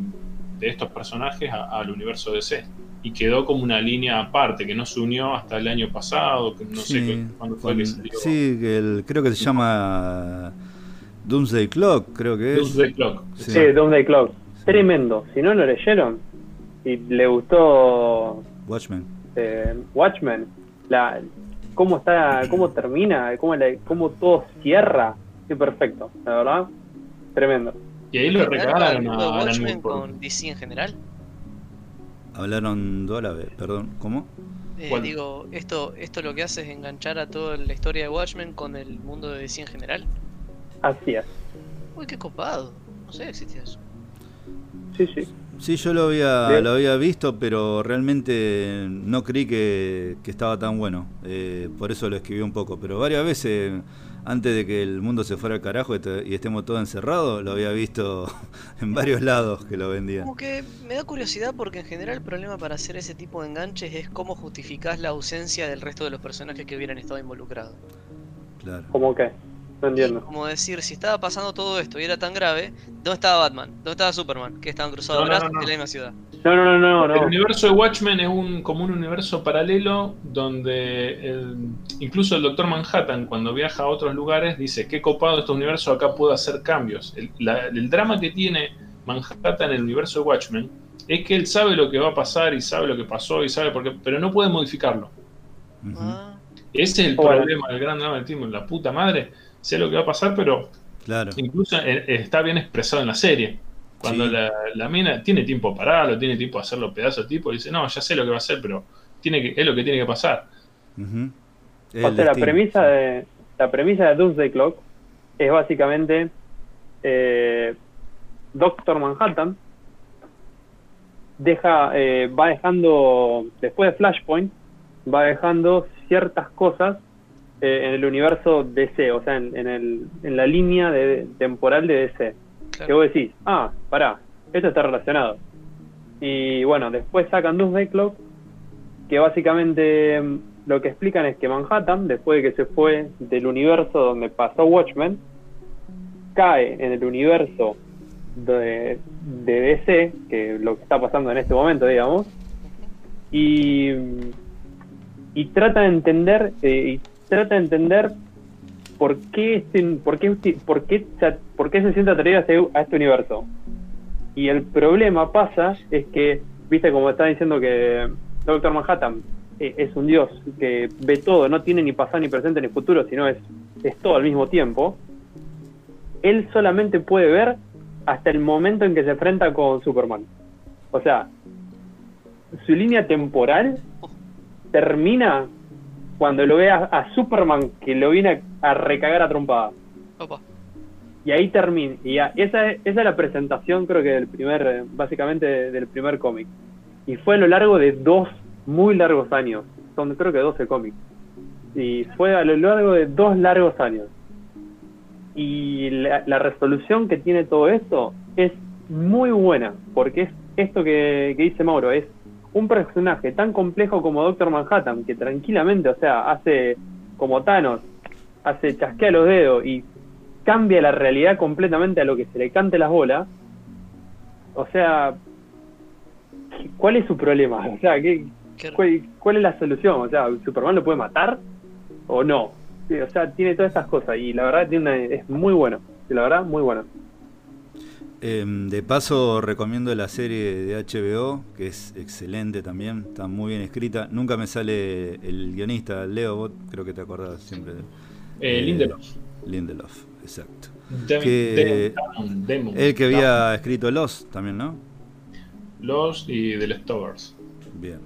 de estos personajes al universo DC. Y quedó como una línea aparte, que no se unió hasta el año pasado, que no sé Sí, qué- cuándo fue que con- salió. sí, que el- creo que se llama Doomsday Clock, creo que es. Doomsday Clock. Sí. Sí, Doomsday Clock. Tremendo. Si no lo leyeron y le gustó Watchmen. eh, Watchmen, la, cómo está, cómo termina, cómo, la- cómo todo cierra, qué perfecto, la verdad, tremendo. Y ahí lo ¿Engancha el regalaron a Alan Watchmen con DC en general? Hablaron dos a la vez, perdón, ¿cómo? Eh, digo, esto, esto lo que hace es enganchar a toda la historia de Watchmen con el mundo de DC en general. Así es. Uy, qué copado. No sé si existía eso. Sí, sí. Sí, yo lo había, lo había visto, pero realmente no creí que, que estaba tan bueno. Eh, por eso lo escribí un poco. Pero varias veces, antes de que el mundo se fuera al carajo y te- y estemos todos encerrados, lo había visto en varios lados que lo vendían. Como que me da curiosidad porque en general el problema para hacer ese tipo de enganches es cómo justificás la ausencia del resto de los personajes que hubieran estado involucrados. Claro. ¿Cómo que? Como decir, si estaba pasando todo esto y era tan grave, ¿dónde estaba Batman? ¿Dónde estaba Superman? Que estaban cruzados No, no, brazos no, no. en la misma ciudad. No, no, no, no, El universo de Watchmen es un, como un universo paralelo donde el- incluso el Doctor Manhattan cuando viaja a otros lugares dice qué copado este universo acá puedo hacer cambios. El, la- el drama que tiene Manhattan en el universo de Watchmen es que él sabe lo que va a pasar y sabe lo que pasó y sabe por qué, pero no puede modificarlo. Ah, Ese es el problema, el gran drama del tiempo. La puta madre, sé lo que va a pasar, pero Claro. incluso eh, está bien expresado en la serie. Cuando Sí. la, la mina tiene tiempo para pararlo, tiene tiempo de hacerlo pedazos tipo, dice, no, ya sé lo que va a hacer, pero tiene que, es lo que tiene que pasar. Ujú. O sea, la premisa sí. de la premisa de Doomsday Clock es básicamente eh, Doctor Manhattan deja eh, va dejando después de Flashpoint va dejando ciertas cosas eh, en el universo DC, o sea, en, en el, en la línea de, temporal de DC. Que vos decís, ah, pará, esto está relacionado. Y bueno, después sacan Doomsday Clock, que básicamente mm, lo que explican es que Manhattan, después de que se fue del universo donde pasó Watchmen, cae en el universo de, de DC, que es lo que está pasando en este momento, digamos, y, y trata de entender, eh, y trata de entender por qué, por qué, por qué, por qué se siente atraído a este, a este universo. Y el problema pasa es que, viste, como está diciendo que Doctor Manhattan eh, es un dios que ve todo, no tiene ni pasado, ni presente, ni futuro, sino es, es todo al mismo tiempo. Él solamente puede ver hasta el momento en que se enfrenta con Superman. O sea, su línea temporal termina cuando lo ve a, a Superman que lo viene a, a recagar a trompada. Opa. Y ahí termina. Y esa, es- esa es la presentación, creo que del primer, eh, básicamente de- del primer cómic. Y fue a lo largo de dos muy largos años. Son creo que 12 cómics. Y fue a lo largo de dos largos años. Y la, la resolución que tiene todo esto es muy buena. Porque es esto que, que dice Mauro. Es un personaje tan complejo como Doctor Manhattan. Que tranquilamente, o sea, hace como Thanos. Hace chasquea los dedos y cambia la realidad completamente a lo que se le cante las bolas. O sea, ¿cuál es su problema? O sea, ¿qué, cuál, cuál es la solución? O sea, ¿Superman lo puede matar o no? O sea, tiene todas estas cosas y la verdad tiene una- es muy bueno. La verdad, muy bueno. Em, de paso recomiendo la serie de HBO, que es excelente también, está muy bien escrita. Nunca me sale el guionista, Leo, vos creo que te acordás siempre de él. Eh, Eh, Lindelof. Lindelof, exacto. Dem- que-. El que había escrito Lost también, ¿no? Los y The Leftovers. Bien.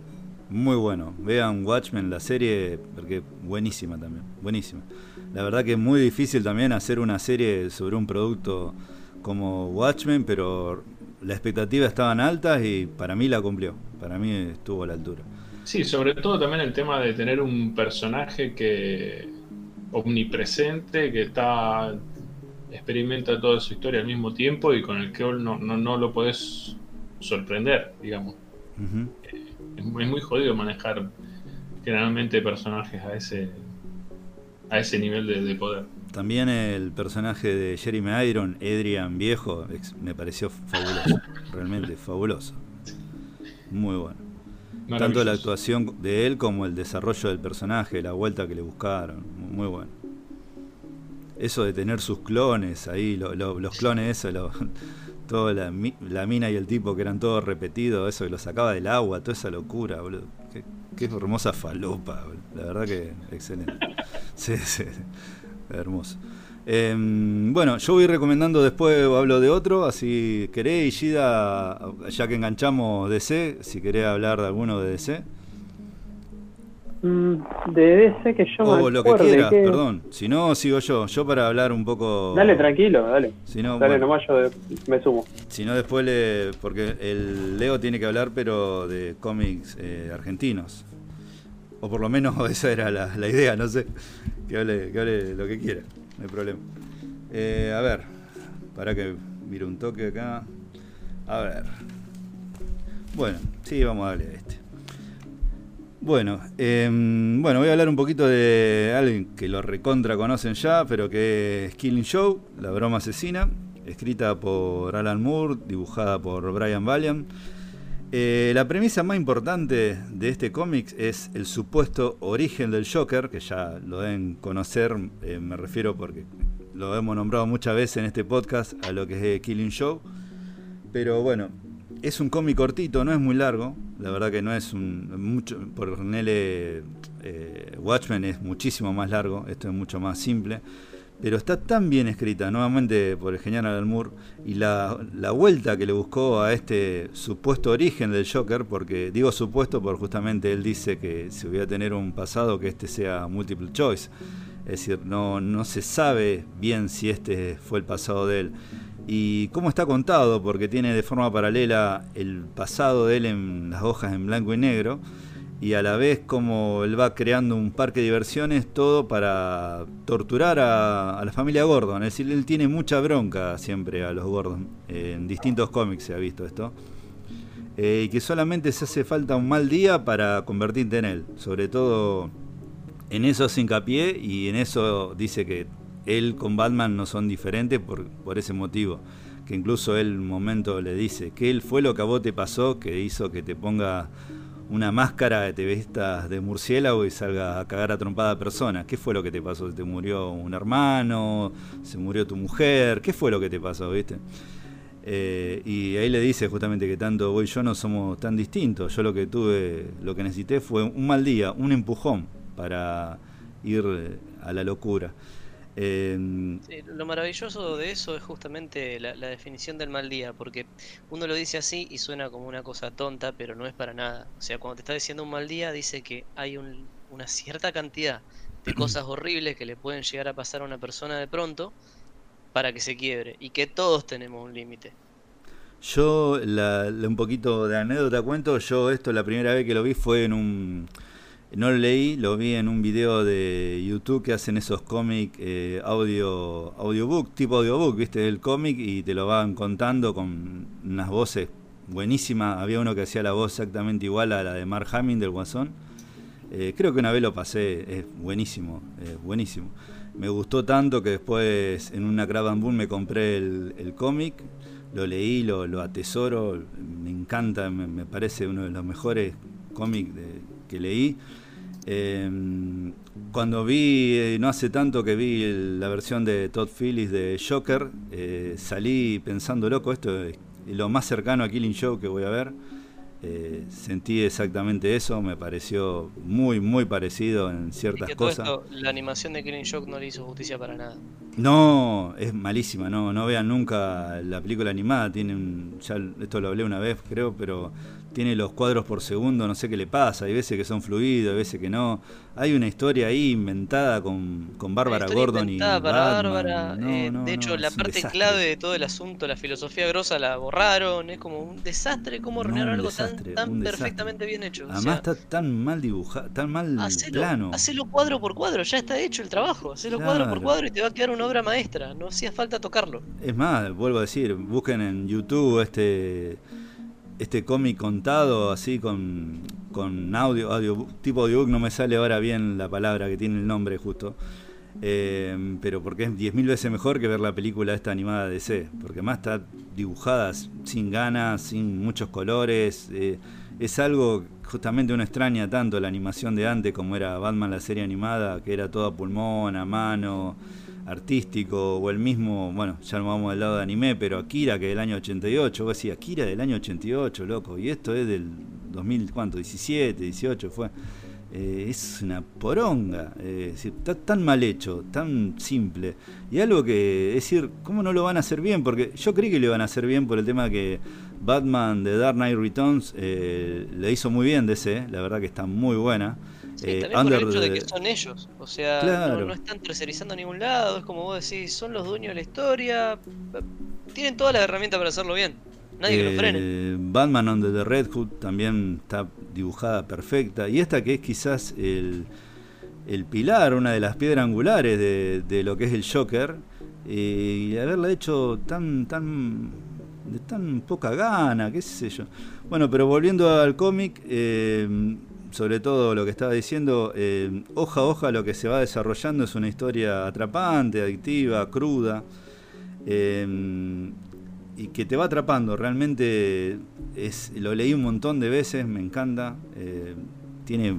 Muy bueno. Vean Watchmen, la serie, porque buenísima también. Buenísima. La verdad que es muy difícil también hacer una serie sobre un producto como Watchmen, pero las expectativas estaban altas y para mí la cumplió. Para mí estuvo a la altura. Sí, sobre todo también el tema de tener un personaje que omnipresente, que está experimenta toda su historia al mismo tiempo y con el que no, no, no lo podés sorprender, digamos. Es es muy jodido manejar generalmente personajes a ese a ese nivel de, poder. También el personaje de Jeremy Iron, Adrian Viejo, me pareció fabuloso, realmente fabuloso. Muy bueno. Tanto la actuación de él como el desarrollo del personaje, la vuelta que le buscaron, muy bueno. Eso de tener sus clones ahí, los clones, eso, toda la, mina y el tipo que eran todos repetidos, eso que lo sacaba del agua, toda esa locura, boludo. Qué, hermosa falopa, la verdad que excelente. Sí, sí, hermoso. Em, bueno, yo voy recomendando después, hablo de otro, así querés, Gida, ya que enganchamos DC, si querés hablar de alguno de DC. Mm, de DC que yo O lo que quieras, perdón. Si no, sigo yo. Yo para hablar un poco. Dale, tranquilo, dale. Si no, dale, nomás yo me sumo. Si no, después le. Porque el Leo tiene que hablar, pero de cómics eh, argentinos. O por lo menos esa era la, idea, no sé. Que hable, que hable lo que quiera, no hay problema. Eh, a ver, para que mire un toque acá. A ver. Bueno, sí, vamos a darle a este. Bueno, em, bueno, voy a hablar un poquito de alguien que lo recontra conocen ya, pero que es Killing Show, la broma asesina, escrita por Alan Moore, dibujada por Brian Valiant. Eh, la premisa más importante de este cómic es el supuesto origen del Joker, que ya lo deben conocer, eh, me refiero porque lo hemos nombrado muchas veces en este podcast, a lo que es Killing Show. Pero bueno, es un cómic cortito, no es muy largo. La verdad que no es un. mucho Por Nele eh, Watchmen es muchísimo más largo. Esto es mucho más simple. Pero está tan bien escrita, nuevamente por el genial Alan Moore, y la, la, vuelta que le buscó a este supuesto origen del Joker, porque digo supuesto porque justamente él dice que si voy a tener un pasado que este sea multiple choice. Es decir, no, no se sabe bien si este fue el pasado de él y cómo está contado, porque tiene de forma paralela el pasado de él en las hojas en blanco y negro, y a la vez como él va creando un parque de diversiones, todo para torturar a, la familia Gordon. Es decir, él tiene mucha bronca siempre a los Gordon. en distintos cómics se ha visto esto. Eh, y que solamente se hace falta un mal día para convertirte en él. Sobre todo en eso se hincapié y en eso dice que él con Batman no son diferentes por, por ese motivo. Que incluso él un momento le dice que él fue lo que a vos te pasó que hizo que te ponga una máscara, te vistas de murciélago y salga a cagar a trompada persona. ¿Qué fue lo que te pasó? ¿Te murió un hermano? ¿Se murió tu mujer? ¿Qué fue lo que te pasó, viste? Eh, y ahí le dice justamente que tanto vos y yo no somos tan distintos. Yo lo que tuve, lo que necesité fue un mal día, un empujón para ir a la locura. Em, lo maravilloso de eso es justamente la, definición del mal día, porque uno lo dice así y suena como una cosa tonta, pero no es para nada. O sea, cuando te está diciendo un mal día, dice que hay una cierta cantidad de cosas horribles que le pueden llegar a pasar a una persona de pronto para que se quiebre y que todos tenemos un límite. Yo, un poquito de anécdota cuento, yo esto la primera vez que lo vi fue en un no lo leí, lo vi en un video de YouTube que hacen esos cómics eh, audio, audiobook, tipo audiobook, viste, el cómic y te lo van contando con unas voces buenísimas. Había uno que hacía la voz exactamente igual a la de Mark Hamill del Guasón. Eh, creo que una vez lo pasé, es buenísimo, es buenísimo. Me gustó tanto que después en una Crab Boom me compré el, cómic, lo leí, lo, lo, atesoro, me encanta, me, me parece uno de los mejores cómics de que leí. Em, cuando vi, eh, no hace tanto que vi la versión de Todd Phillips de Joker, eh, salí pensando, loco, esto es lo más cercano a Killing Show que voy a ver. Eh, sentí exactamente eso, me pareció muy, muy parecido en ciertas cosas. la animación de Killing Shock no le hizo justicia para nada. No, es malísima, no, no vean nunca la película animada, tienen, ya esto lo hablé una vez creo, pero tiene los cuadros por segundo, no sé qué le pasa, hay veces que son fluidos, hay veces que no. Hay una historia ahí inventada con, con Bárbara Gordon y para Bárbara. Eh, de hecho, la parte clave de todo el asunto, la filosofía grosa la borraron, es como un desastre cómo arruinaron algo tan, perfectamente bien hecho. Además está tan mal dibujado, tan mal plano. Hacelo cuadro por cuadro, ya está hecho el trabajo, hacelo cuadro por cuadro y te va a quedar una obra maestra, no hacía falta tocarlo. Es más, vuelvo a decir, busquen en YouTube este este cómic contado así con, con audio, tipo audiobook, no me sale ahora bien la palabra que tiene el nombre justo. Eh, pero porque es 10.000 veces mejor que ver la película esta animada de DC, porque más está dibujada sin ganas, sin muchos colores. Eh, es algo justamente uno extraña tanto la animación de antes como era Batman la serie animada, que era toda pulmón, a mano, artístico, o el mismo, bueno, ya no vamos del lado de anime, pero Akira que del año 88, vos decís, Akira del año 88, loco, y esto es del 2000, ¿cuánto? 17, 18 fue. Eh, es una poronga, eh, está tan mal hecho, tan simple. Y algo que, decir, ¿cómo no lo van a hacer bien? Porque yo creí que lo iban a hacer bien por el tema que Batman de Dark Knight Returns eh, le hizo muy bien DC, la verdad que está muy buena. Sí, también por el hecho de que son ellos, o sea, no, están tercerizando a ningún lado, es como vos decís, son los dueños de la historia, tienen todas las herramientas para hacerlo bien. Nadie que lo frene. Eh, Batman Under the Red Hood también está dibujada perfecta. Y esta que es quizás el, el pilar, una de las piedras angulares de, de lo que es el Joker. Eh, y haberla hecho tan, tan, de tan poca gana, qué sé yo. Bueno, pero volviendo al cómic, eh, sobre todo lo que estaba diciendo, hoja a hoja lo que se va desarrollando es una historia atrapante, adictiva, cruda y que te va atrapando. Realmente es, lo leí un montón de veces, me encanta. Eh, tiene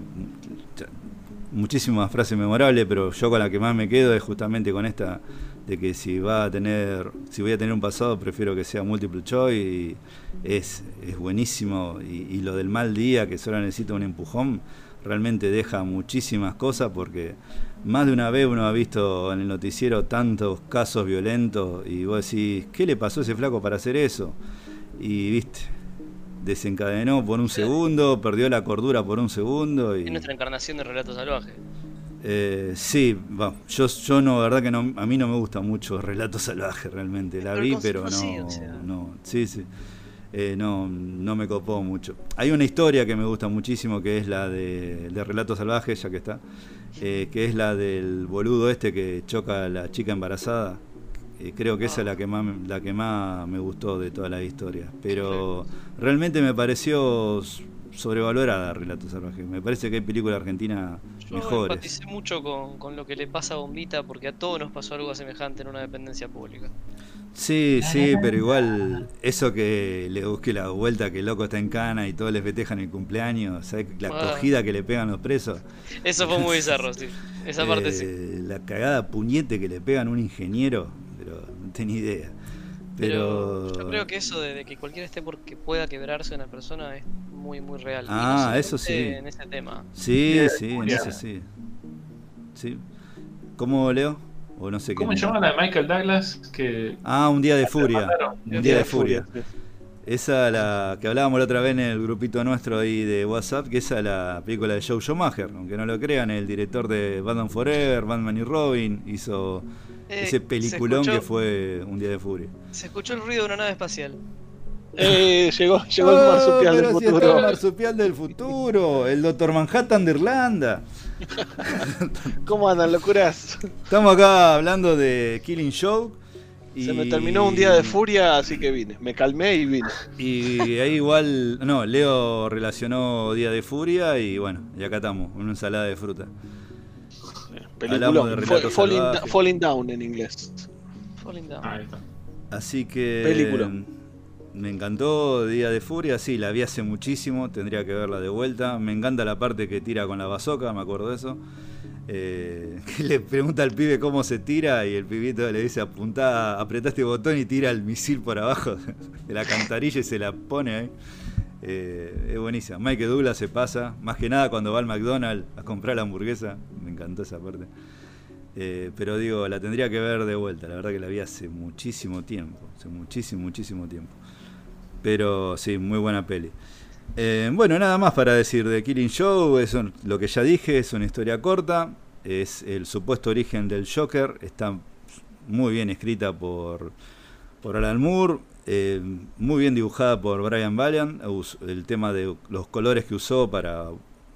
muchísimas frases memorables, pero yo con la que más me quedo es justamente con esta de que si va a tener, si voy a tener un pasado, prefiero que sea multiple choice. Y es, es buenísimo. Y, y lo del mal día, que solo necesita un empujón, realmente deja muchísimas cosas porque más de una vez uno ha visto en el noticiero tantos casos violentos y vos decís, ¿qué le pasó a ese flaco para hacer eso? Y viste, desencadenó por un segundo, perdió la cordura por un segundo. Y... Es nuestra encarnación de relato salvaje. Eh, sí, yo, yo no, verdad que no, a mí no me gusta mucho Relato Salvaje realmente. La vi, pero no, no, sí, sí. Eh, no, no me copó mucho. Hay una historia que me gusta muchísimo que es la de, de Relato Salvaje, ya que está, eh, que es la del boludo este que choca a la chica embarazada. Eh, creo que esa es la que más la que más me gustó de toda la historia. Pero realmente me pareció sobrevalorada Relato Salvaje. Me parece que hay películas argentinas Yo mejores. empaticé mucho con, con, lo que le pasa a Bombita porque a todos nos pasó algo semejante en una dependencia pública. Sí, sí, pero igual eso que le busque la vuelta que el loco está en cana y todos les festejan el cumpleaños, ¿sabes? La ah. cogida que le pegan los presos. Eso fue muy bizarro, sí. Esa parte sí. Eh, la cagada puñete que le pegan a un ingeniero, pero no tenía idea. Pero... yo creo que eso de, que cualquiera esté porque pueda quebrarse una persona es muy, muy real. Ah, eso sí. En ese tema. Sí, sí, en ese sí. Sí. ¿Cómo, Leo? O no sé ¿Cómo se llama la de Michael Douglas? Que ah, Un Día de Furia. Un Día de Furia. Esa la que hablábamos la otra vez en el grupito nuestro ahí de WhatsApp, que esa es la película de Joe Schumacher, aunque no lo crean, el director de Batman Forever, Batman y Robin, hizo eh, ese peliculón que fue Un Día de Furia. Se escuchó el ruido de una nave espacial. Eh, llegó, llegó el marsupial del futuro. el marsupial del futuro, el Doctor Manhattan de Irlanda. ¿Cómo andan, locuras? Estamos acá hablando de Killing Show. Y... Se me terminó un día de furia, así que vine. Me calmé y vine. Y ahí igual, no, Leo relacionó Día de Furia y bueno, y acá estamos, una ensalada de fruta. Película, falling, falling, Down en inglés. Falling Down. Así que... Película. Me encantó Día de Furia, sí, la vi hace muchísimo, tendría que verla de vuelta. Me encanta la parte que tira con la bazoca, me acuerdo de eso. Eh, le pregunta al pibe cómo se tira y el pibito le dice apunta, apretá este botón y tira el misil por abajo de la cantarilla y se la pone ahí. Eh, es buenísima. Mike Douglas se pasa, más que nada cuando va al McDonald's a comprar la hamburguesa. Me encantó esa parte. Eh, pero digo, la tendría que ver de vuelta. La verdad que la vi hace muchísimo tiempo. Hace muchísimo, muchísimo tiempo. Pero sí, muy buena peli. Eh, bueno, nada más para decir de Killing Show, eso, lo que ya dije, es una historia corta, es el supuesto origen del Joker, está muy bien escrita por, por Alan Moore, eh, muy bien dibujada por Brian Valiant, el tema de los colores que usó para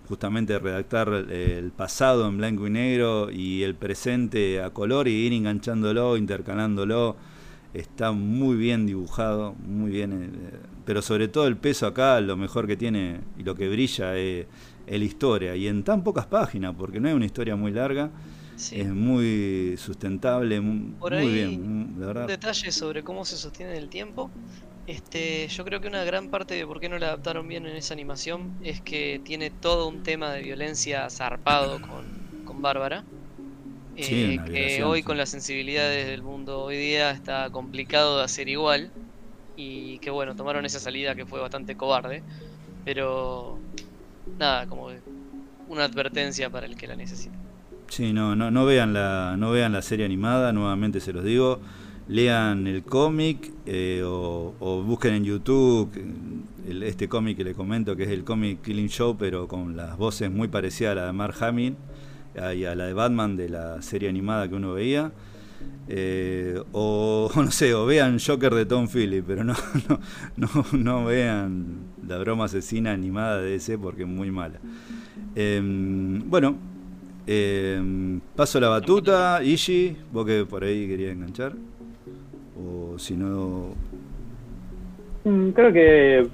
justamente redactar el pasado en blanco y negro y el presente a color y ir enganchándolo, intercalándolo. Está muy bien dibujado, muy bien, eh, pero sobre todo el peso acá, lo mejor que tiene y lo que brilla es, es la historia, y en tan pocas páginas, porque no es una historia muy larga, Sí. es muy sustentable, Por muy bien, la Un verdad. detalle sobre cómo se sostiene en el tiempo. Este, yo creo que una gran parte de por qué no la adaptaron bien en esa animación es que tiene todo un tema de violencia zarpado con, con Bárbara. Sí, eh, que hoy sí. con las sensibilidades del mundo hoy día está complicado de hacer igual. Y que bueno, tomaron esa salida que fue bastante cobarde. Pero nada, como una advertencia para el que la necesite. Sí, no, no, vean la, no vean la serie animada, nuevamente se los digo. Lean el cómic eh, o, busquen en YouTube el- este cómic que les comento, que es el cómic Killing Show, pero con las voces muy parecidas a la de Mark Hamill y a la de Batman de la serie animada que uno veía. Eh, o no sé, o vean Joker de Tom Phillips, pero no, no, no, no vean la broma asesina animada de ese porque es muy mala. Em, bueno, em, paso la batuta, Ishi, vos que por ahí querías enganchar. O si no. Mm, Creo que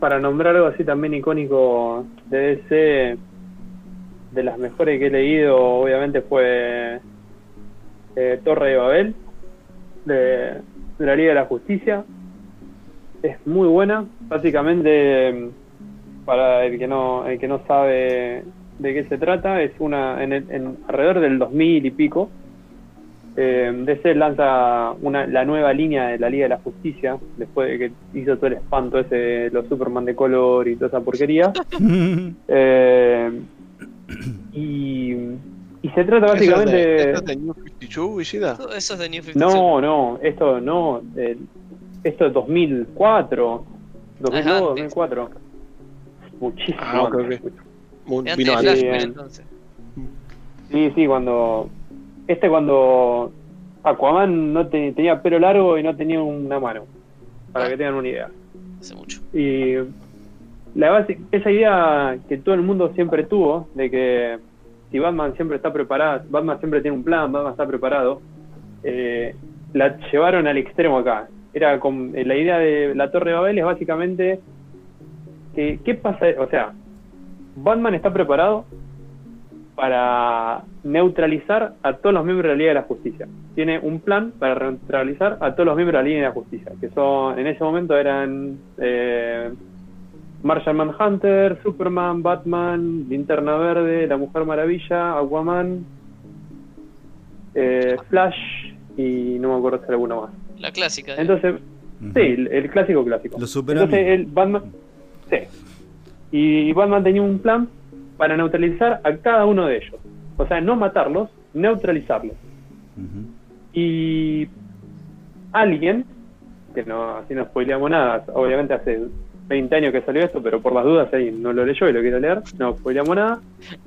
para nombrar algo así también icónico de DC, de las mejores que he leído, obviamente fue eh, Torre de Babel, de, la Liga de la Justicia. Es muy buena, básicamente para el que no el que no sabe de qué se trata, es una en, el- en alrededor del 2000 y pico. Eh, DC lanza una, la nueva línea de la Liga de la Justicia, después de que hizo todo el espanto ese de los Superman de color y toda esa porquería. Eh, y, y se trata ¿Eso es de- básicamente... ¿Eso es de New 52, Ishida? Eso es de New 52. No, no, esto no, eh, esto es 2004, 2002, Ajá, 2004. Muchísimo. Ah, ok, antes. Vino antes. Bien. entonces. Sí, sí, cuando. Este cuando Aquaman no te- tenía pelo largo y no tenía una mano. Para Ah. que tengan una idea. Hace mucho. Y la base, esa idea que todo el mundo siempre tuvo, de que si Batman siempre está preparado, Batman siempre tiene un plan, Batman está preparado, eh, la llevaron al extremo acá. Era con, eh, la idea de la Torre de Babel es básicamente que, ¿qué pasa? O sea, Batman está preparado para neutralizar a todos los miembros de la Liga de la Justicia. Tiene un plan para neutralizar a todos los miembros de la Liga de la Justicia, que son en ese momento eran eh, Martian Manhunter, Superman, Batman, Linterna Verde, La Mujer Maravilla, Aquaman, eh, Flash y no me acuerdo si hay alguno más. La clásica. Entonces, sí, el, el clásico clásico. Los Entonces, el Batman. Sí. Y Batman tenía un plan para neutralizar a cada uno de ellos. O sea, no matarlos, neutralizarlos. Y alguien, que no, así no spoileamos nada, obviamente hace 20 años que salió esto, pero por las dudas ahí no lo leyó y lo quiero leer, no spoileamos nada.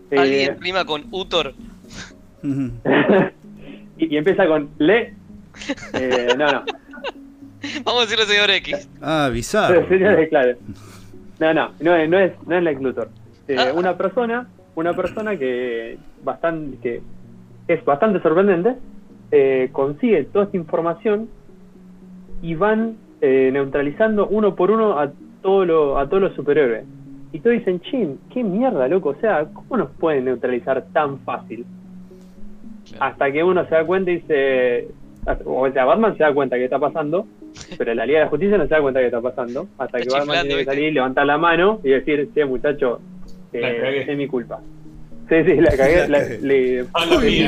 Eh, Alguien rima con Utor. Y, y empieza con le. Eh, no, no. Vamos a decirle señor X. Ah, bizarro. Señores, claro. No, no, no es, no es, no es Lex Luthor. Eh, Ah. una persona, una persona que bastante, que es bastante sorprendente, eh, consigue toda esta información y van eh, neutralizando uno por uno a todo lo, a todos los superhéroes. Y todos dicen, chin, qué mierda, loco, o sea, ¿cómo nos pueden neutralizar tan fácil? Claro. Hasta que uno se da cuenta y dice, o sea, Batman se da cuenta que está pasando, pero la Liga de la Justicia no se da cuenta que está pasando, hasta que Batman tiene que salir, levantar la mano y decir, sí, muchacho, La eh, es mi culpa. Sí, sí, la cagué, la, le, la el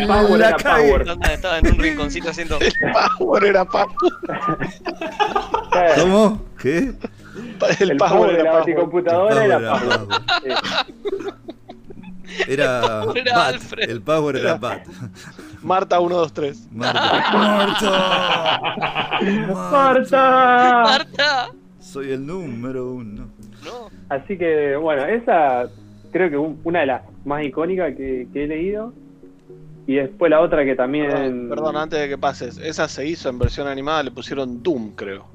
power La era cagué. power. Estaba en un rinconcito haciendo. Power era Power. ¿Cómo? ¿Qué? El, El Power power de era la Power. baticomputadora El era power era power. Sí. Era, Era Bat. Alfred. El power era Bat. Marta 123. Marta. Marta. ¡Marta! ¡Marta! Soy el número uno. No. Así que, bueno, esa creo que un- una de las más icónicas que, que he leído. Y después la otra que también... Perdón, perdón, antes de que pases. Esa se hizo en versión animada, le pusieron Doom, creo.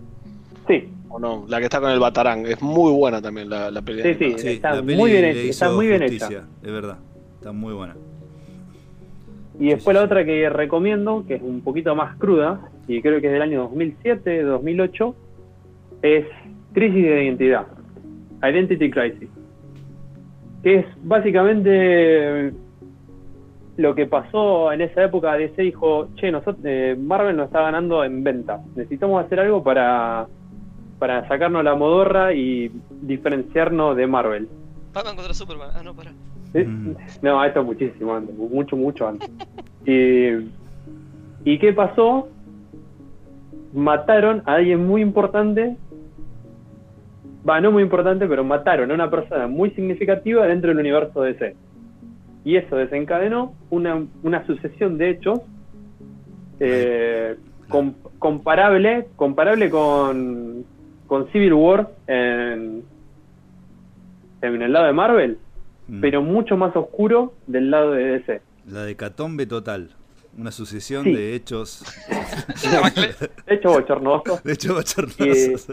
Sí, O no, la que está con el Batarang. Es muy buena también la, la pelea. Sí, sí. animada. Sí, Está la peli muy bien hecha, está muy bien justicia, Es verdad. Está muy buena. Y después sí, la otra que recomiendo, que es un poquito más cruda, y creo que es del año 2007, 2008, es Crisis de Identidad, Identity Crisis, que es básicamente lo que pasó en esa época. DC dijo, che, nosotros, eh, Marvel nos está ganando en venta, necesitamos hacer algo para, para sacarnos la modorra y diferenciarnos de Marvel. Batman contra Superman. Ah, no, para. ¿Sí? Mm. No, esto muchísimo antes, mucho, mucho antes. Y, ¿Y qué pasó? Mataron a alguien muy importante. Va, no muy importante, pero mataron a una persona muy significativa dentro del universo DC. Y eso desencadenó una, una sucesión de hechos eh, com- comparable, comparable con, con Civil War en, en el lado de Marvel, Mm. pero mucho más oscuro del lado de DC. La de Catombe total. Una sucesión Sí. de hechos. De hecho, bochornoso. De hecho, bochornosos.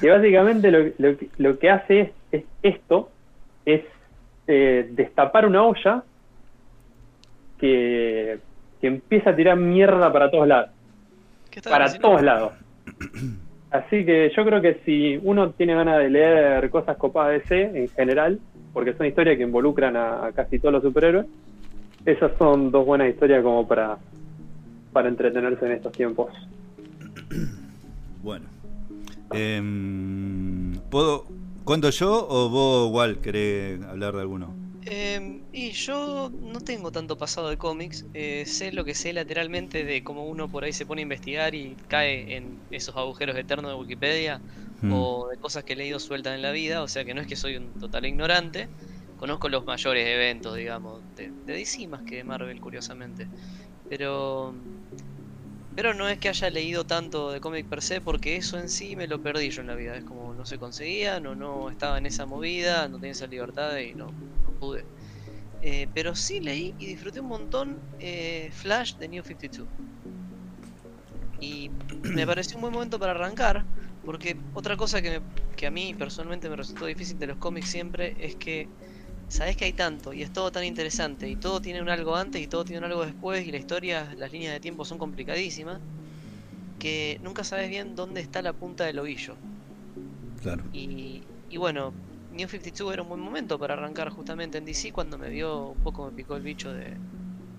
Y básicamente lo, lo que- lo que hace es, es esto, es eh, destapar una olla que, que empieza a tirar mierda para todos lados. ¿Qué está Para cocinando? todos lados. Así que yo creo que si uno tiene ganas de leer cosas copadas de DC en general, porque son historias que involucran a, casi todos los superhéroes, esas son dos buenas historias como para, para entretenerse en estos tiempos. Bueno. Em, ¿Puedo. ¿Cuento yo o vos, igual, querés hablar de alguno? Eh, y yo no tengo tanto pasado de cómics, eh, sé lo que sé lateralmente de cómo uno por ahí se pone a investigar y cae en esos agujeros eternos de Wikipedia Mm. o de cosas que he leído sueltas en la vida, o sea que no es que soy un total ignorante, conozco los mayores eventos, digamos, de, de DC más que de Marvel, curiosamente, pero pero no es que haya leído tanto de cómic per se, porque eso en sí me lo perdí yo en la vida, es como no se conseguía, no, no estaba en esa movida, no tenía esa libertad y no, no pude. Eh, pero sí leí y disfruté un montón eh, Flash de New 52. Y me pareció un buen momento para arrancar, porque otra cosa que, me- que a mí personalmente me resultó difícil de los cómics siempre es que sabes que hay tanto y es todo tan interesante y todo tiene un algo antes y todo tiene un algo después y la historia, las líneas de tiempo son complicadísimas, que nunca sabes bien dónde está la punta del ovillo. Claro. Y, y bueno, New 52 era un buen momento para arrancar justamente en DC cuando me dio un poco me picó el bicho de,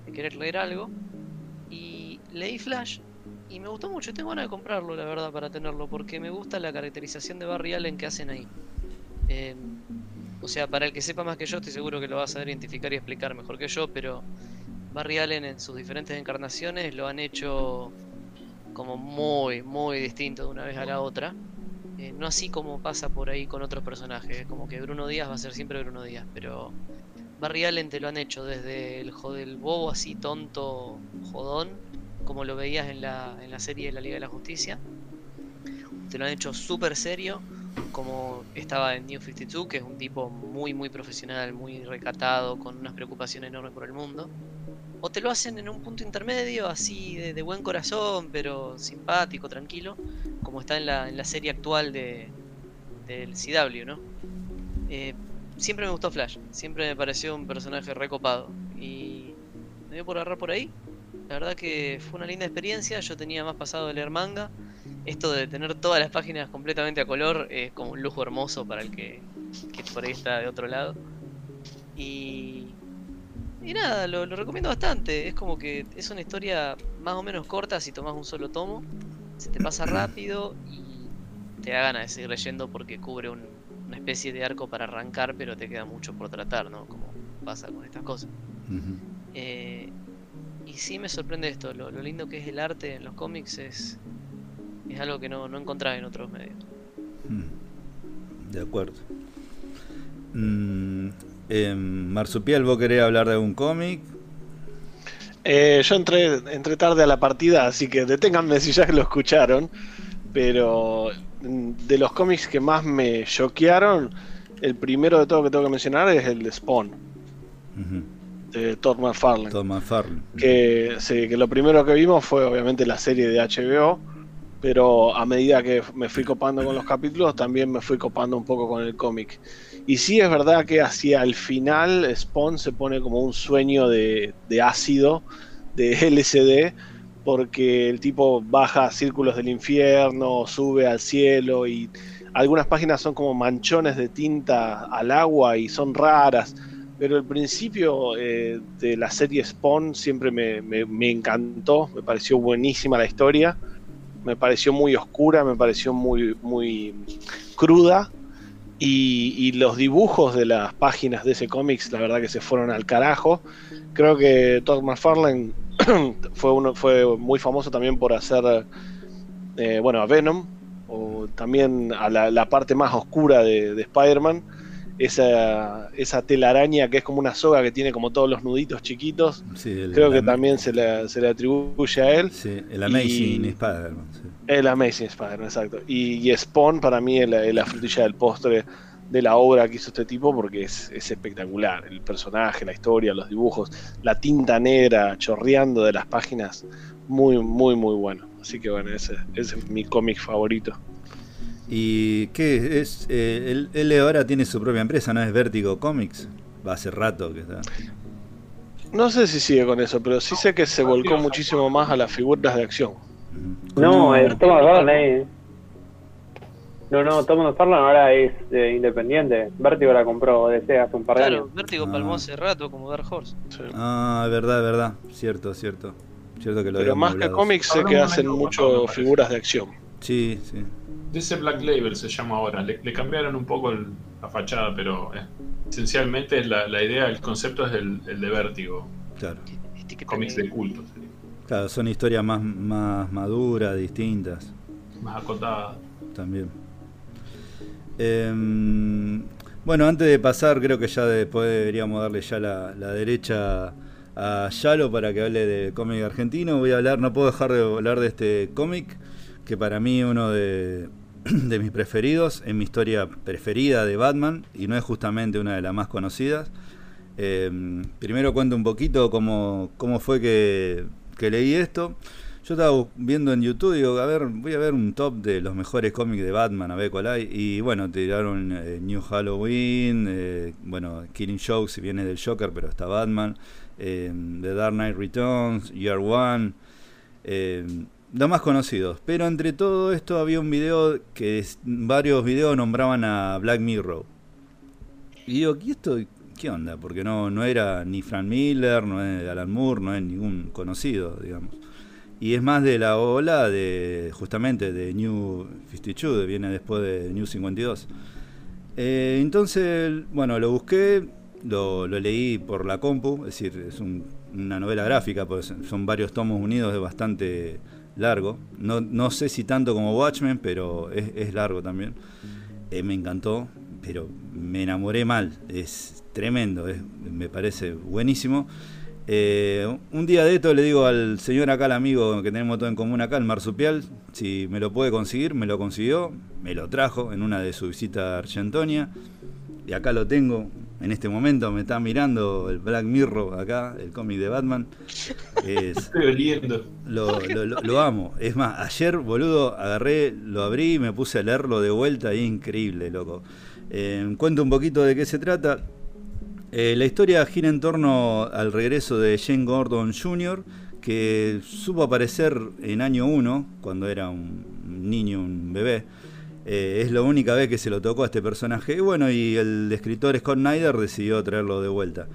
de querer leer algo. Y leí Flash y me gustó mucho. Tengo ganas de comprarlo, la verdad, para tenerlo, porque me gusta la caracterización de Barry Allen que hacen ahí. Eh, o sea, para el que sepa más que yo, estoy seguro que lo va a identificar y explicar mejor que yo, pero Barry Allen en sus diferentes encarnaciones lo han hecho como muy, muy distinto de una vez a la otra. Eh, no así como pasa por ahí con otros personajes, como que Bruno Díaz va a ser siempre Bruno Díaz, pero Barry Allen te lo han hecho desde el, del bobo así tonto, jodón, como lo veías en la, en la serie de la Liga de la Justicia. Te lo han hecho súper serio, como estaba en New 52, que es un tipo muy, muy profesional, muy recatado, con unas preocupaciones enormes por el mundo. O te lo hacen en un punto intermedio, así de, de buen corazón, pero simpático, tranquilo, como está en la, en la serie actual de, del CW, ¿no? Eh, siempre me gustó Flash, siempre me pareció un personaje recopado. Y me dio por agarrar por ahí. La verdad que fue una linda experiencia, yo tenía más pasado de leer manga. Esto de tener todas las páginas completamente a color es como un lujo hermoso para el que, que por ahí está de otro lado. Y, y nada, lo, lo recomiendo bastante. Es como que es una historia más o menos corta si tomas un solo tomo. Se te pasa rápido y te da ganas de seguir leyendo porque cubre un- una especie de arco para arrancar, pero te queda mucho por tratar, ¿no? Como pasa con estas cosas. Eh, y sí me sorprende esto, lo, lo lindo que es el arte en los cómics es, es algo que no, no encontrás en otros medios. De acuerdo. Mm, em, Marsupial, ¿vos querés hablar de algún cómic? Eh, yo entré, entré tarde a la partida, así que deténganme si ya lo escucharon. Pero mm, de los cómics que más me choquearon, el primero de todo que tengo que mencionar es el de Spawn, de Todd McFarlane. Todd McFarlane. Que, sí, que lo primero que vimos fue obviamente la serie de HBO, pero a medida que me fui copando con los capítulos, también me fui copando un poco con el cómic. Y sí es verdad que hacia el final Spawn se pone como un sueño de, ácido, de LSD, porque el tipo baja a círculos del infierno, sube al cielo y algunas páginas son como manchones de tinta al agua y son raras. Pero el principio eh, de la serie Spawn siempre me, me- me encantó, me pareció buenísima la historia, me pareció muy oscura, me pareció muy, muy cruda. Y, y los dibujos de las páginas de ese cómics, la verdad que se fueron al carajo. Creo que Todd McFarlane fue, uno, fue muy famoso también por hacer, eh, bueno, a Venom, o también a la, parte más oscura de, de Spider-Man, esa, esa telaraña que es como una soga que tiene como todos los nuditos chiquitos, Sí, el- creo que también se le, se le atribuye a él. Sí, el Amazing Spider-Man. sí. El Amazing Spider-Man, exacto. Y, y Spawn para mí es la, es la frutilla del postre de la obra que hizo este tipo porque es, es espectacular. El personaje, la historia, los dibujos, la tinta negra chorreando de las páginas, muy, muy, muy bueno. Así que bueno, ese, ese es mi cómic favorito. ¿Y qué es? eh, él, él ahora tiene su propia empresa, ¿no? Es Vertigo Comics. Va hace rato que está. No sé si sigue con eso, pero sí sé que se volcó muchísimo más a las figuras de acción. No, es Thomas Farlane. No, no, Thomas Farlane ahora es eh, independiente. Vértigo la compró DC hace un par de Claro, años. Vértigo Ah. palmó hace rato como Dark Horse. Sí. Ah, verdad, verdad. Cierto, cierto. Cierto que lo Pero más que cómics sé que hacen mucho figuras de acción. Sí, sí. DC Black Label se llama ahora. Le, le cambiaron un poco el- la fachada, pero eh, esencialmente es la, la idea, el concepto es el, el de Vértigo. Claro. Cómics de culto, sería. Claro, son historias más, más maduras, distintas más acotada. también. Em, bueno, antes de pasar, creo que ya después deberíamos darle ya la, la derecha a Yalo para que hable de cómic argentino. Voy a hablar, no puedo dejar de hablar de este cómic, que para mí uno de, mis preferidos, es mi historia preferida de Batman y no es justamente una de las más conocidas. Em, primero cuento un poquito cómo, cómo fue que, leí esto. Yo estaba viendo en YouTube digo, a ver, voy a ver un top de los mejores cómics de Batman, a ver cuál hay. Y bueno, tiraron eh, New Halloween, eh, bueno, Killing Joke, si viene del Joker, pero está Batman, eh, The Dark Knight Returns, Year One, eh, los más conocidos. Pero entre todo esto había un video que varios videos nombraban a Black Mirror. Y digo, ¿y esto qué onda? Porque no, no era ni Frank Miller, no es Alan Moore, no es ningún conocido, digamos. Y es más de la ola de justamente de New 52, viene después de New 52. Eh, entonces, bueno, lo busqué, lo, lo leí por la compu, es decir, es un- una novela gráfica, pues son varios tomos unidos, es bastante largo. No, no sé si tanto como Watchmen, pero es, es largo también. Eh, me encantó, pero me enamoré mal, es tremendo, es- me parece buenísimo. Eh, un día de esto le digo al señor acá, al amigo que tenemos todo en común acá, el marsupial, si me lo puede conseguir, me lo consiguió, me lo trajo en una de sus visitas a Argentonia. Y acá lo tengo, en este momento me está mirando el Black Mirror acá, el cómic de Batman. Es, Estoy oliendo. lo, lo- lo- lo amo. Es más, ayer, boludo, agarré, lo abrí y me puse a leerlo de vuelta y es increíble, loco. Eh, cuento un poquito de qué se trata. Eh, la historia gira en torno al regreso de Jane Gordon Jr., que supo aparecer en año 1, cuando era un niño, un bebé. Eh, es la única vez que se lo tocó a este personaje. Y bueno, y el escritor Scott Snyder decidió traerlo de vuelta.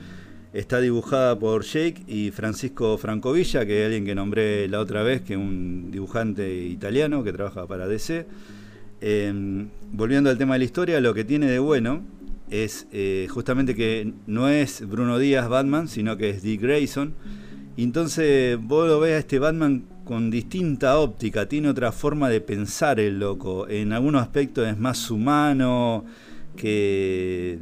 Está dibujada por Jake y Francisco Francovilla, que es alguien que nombré la otra vez, que es un dibujante italiano que trabaja para DC. Eh, volviendo al tema de la historia, lo que tiene de bueno es eh, justamente que no es Bruno Díaz Batman, sino que es Dick Grayson. Entonces vos lo ves a este Batman con distinta óptica, tiene otra forma de pensar el loco. En algunos aspectos es más humano que,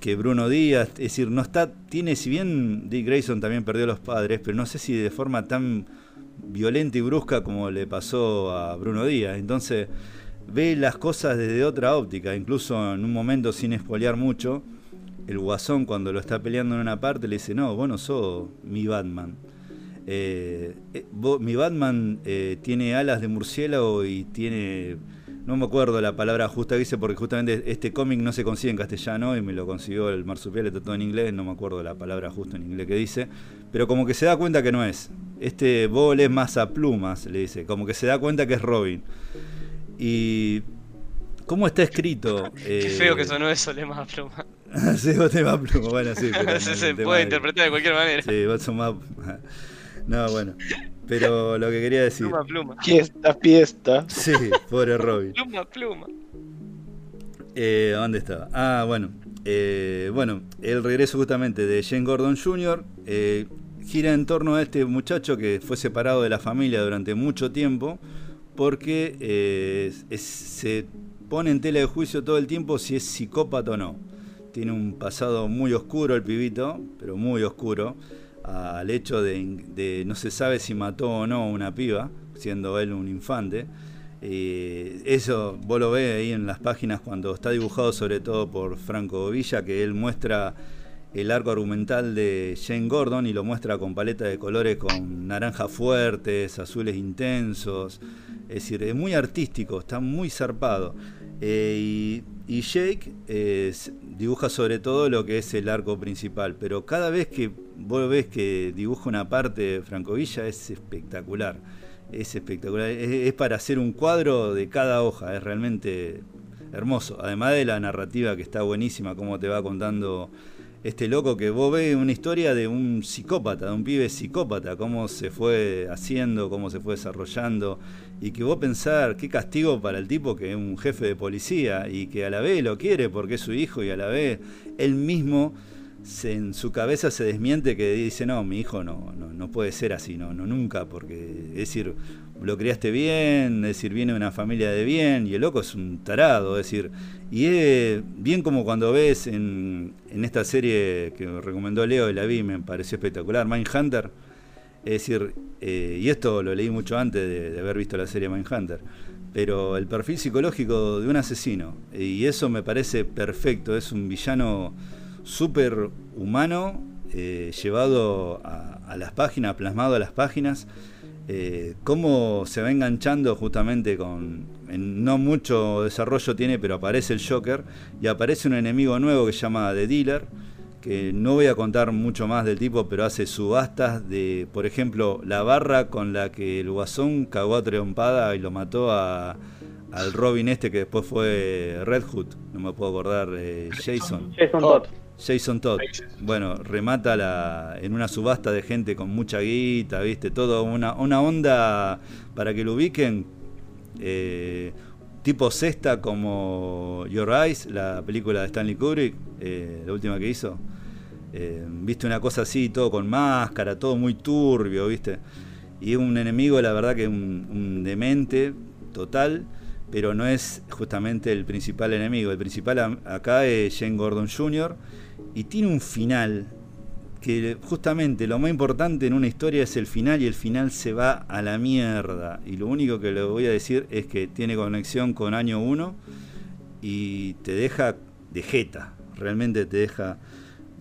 que Bruno Díaz. Es decir, no está. Tiene, si bien Dick Grayson también perdió a los padres, pero no sé si de forma tan violenta y brusca como le pasó a Bruno Díaz. Entonces ve las cosas desde otra óptica, incluso en un momento sin espolear mucho, el guasón cuando lo está peleando en una parte le dice, no, vos no sos mi Batman. Eh, eh, vos- mi Batman eh, tiene alas de murciélago y tiene no me acuerdo la palabra justa que dice porque justamente este cómic no se consigue en castellano y me lo consiguió el marsupial, está todo en inglés, no me acuerdo la palabra justa en inglés que dice, pero como que se da cuenta que no es. Este Bol es más a plumas, le dice, como que se da cuenta que es Robin. Y cómo está escrito. Qué feo que sonó eso, le más a pluma. sí, vos te más pluma, bueno, sí. Pero se puede interpretar de cualquier manera. Sí, vos más. No, bueno. Pero lo que quería decir. Pluma, pluma. Fiesta, fiesta. Sí, pobre Robin. Pluma, pluma. Eh, ¿Dónde estaba? Ah, bueno. Eh, bueno, el regreso justamente de Jane Gordon Jr. Eh, gira en torno a este muchacho que fue separado de la familia durante mucho tiempo porque eh, es- se pone en tela de juicio todo el tiempo si es psicópata o no. Tiene un pasado muy oscuro el pibito, pero muy oscuro, al hecho de, de no se sabe si mató o no una piba, siendo él un infante. Eh, eso vos lo ves ahí en las páginas cuando está dibujado sobre todo por Franco Villa, que él muestra el arco argumental de Jane Gordon y lo muestra con paleta de colores con naranjas fuertes, azules intensos. Es decir, es muy artístico, está muy zarpado. Eh, y Jake eh, dibuja sobre todo lo que es el arco principal, pero cada vez que vos ves que dibuja una parte de Franco Villa es espectacular. Es espectacular. Es, es para hacer un cuadro de cada hoja, es realmente hermoso. Además de la narrativa que está buenísima, cómo te va contando este loco que vos ves una historia de un psicópata, de un pibe psicópata, cómo se fue haciendo, cómo se fue desarrollando, y que vos pensar qué castigo para el tipo que es un jefe de policía y que a la vez lo quiere porque es su hijo y a la vez él mismo se- en su cabeza se desmiente que dice, no, mi hijo no, no, no puede ser así, no, no nunca, porque es decir, lo criaste bien, es decir, viene de una familia de bien, y el loco es un tarado, es decir, y es bien como cuando ves en, en esta serie que recomendó Leo y la vi, me pareció espectacular, Mindhunter, es decir, eh, y esto lo leí mucho antes de, haber visto la serie Mindhunter, pero el perfil psicológico de un asesino, y eso me parece perfecto, es un villano súper humano, eh, llevado a, las páginas, plasmado a las páginas, eh, cómo se va enganchando justamente con... no mucho desarrollo tiene, pero aparece el Joker y aparece un enemigo nuevo que se llama The Dealer, que no voy a contar mucho más del tipo, pero hace subastas de, por ejemplo, la barra con la que el guasón cagó a trompada y lo mató a, al Robin este que después fue Red Hood, no me puedo acordar, eh, Jason. Jason Todd. Jason Todd. Bueno, remata la, en una subasta de gente con mucha guita, ¿viste? Todo una, una onda para que lo ubiquen. eh, tipo cesta como Your Eyes, la película de Stanley Kubrick, eh, la última que hizo. Eh, viste una cosa así, todo con máscara, todo muy turbio, ¿viste? Y un enemigo, la verdad que un, un demente total, pero no es justamente el principal enemigo. El principal acá es Jane Gordon Jr. y tiene un final que justamente lo más importante en una historia es el final y el final se va a la mierda. Y lo único que le voy a decir es que tiene conexión con año 1 y te deja de jeta, realmente te deja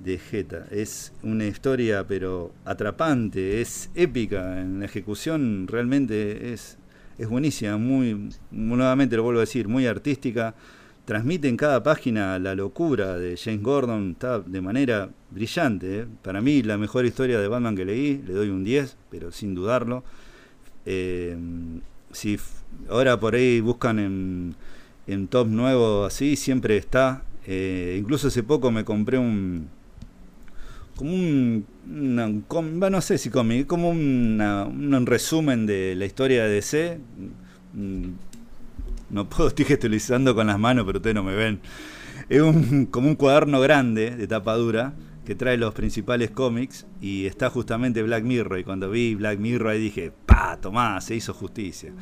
de jeta. Es una historia pero atrapante, es épica en la ejecución, realmente es, es buenísima, muy, nuevamente lo vuelvo a decir, muy artística. Transmite en cada página la locura de James Gordon, está de manera brillante. ¿eh? Para mí la mejor historia de Batman que leí, le doy un 10, pero sin dudarlo. Eh, si ahora por ahí buscan en, en top nuevo así, siempre está. Eh, incluso hace poco me compré un. como un. no sé si cómic, como un resumen de la historia de DC. Mm, No puedo, estoy gesticularizando con las manos, pero ustedes no me ven. Es un, como un cuaderno grande de tapa dura que trae los principales cómics y está justamente Black Mirror. Y cuando vi Black Mirror ahí dije, pa, tomá, se hizo justicia.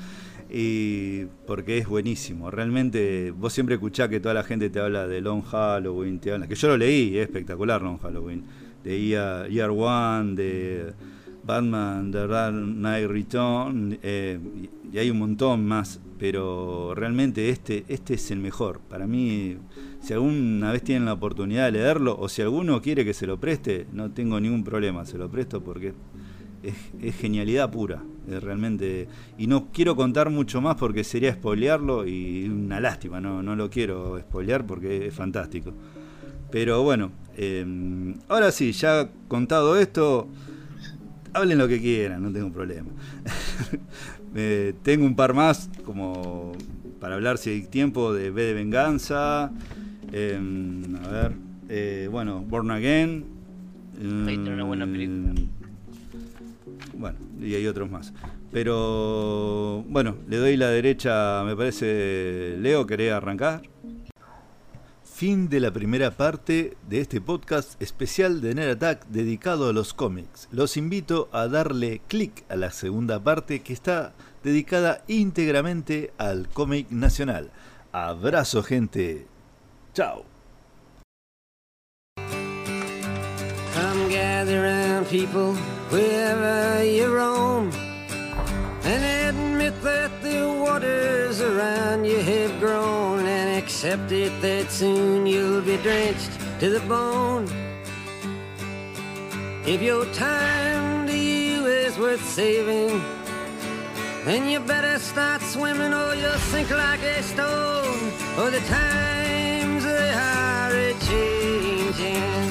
Y porque es buenísimo. Realmente, vos siempre escuchás que toda la gente te habla de Long Halloween, que yo lo leí, es espectacular Long Halloween. De Year, Year One, de Batman, The Dark Knight Return, eh, y, hay un montón más. Pero realmente este, este es el mejor. Para mí, si alguna vez tienen la oportunidad de leerlo, o si alguno quiere que se lo preste, no tengo ningún problema, se lo presto porque es, es genialidad pura, es realmente. Y no quiero contar mucho más porque sería spoilearlo y una lástima, no, no lo quiero spoilear porque es fantástico. Pero bueno, eh, ahora sí, ya contado esto, hablen lo que quieran, no tengo problema. Eh, tengo un par más, como para hablar si hay tiempo, de B de Venganza. eh, a ver, eh, bueno, Born Again. Una buena película. eh, Bueno, y hay otros más. Pero bueno, le doy la derecha, me parece. Leo, ¿querés arrancar? Fin de la primera parte de este podcast especial de Nerd Attack dedicado a los cómics. Los invito a darle clic a la segunda parte que está dedicada íntegramente al cómic nacional. Abrazo gente. Chao. And admit that the waters around you have grown, accept it that soon you'll be drenched to the bone. If your time to you is worth saving, then you better start swimming or you'll sink like a stone. For the times they are a changing.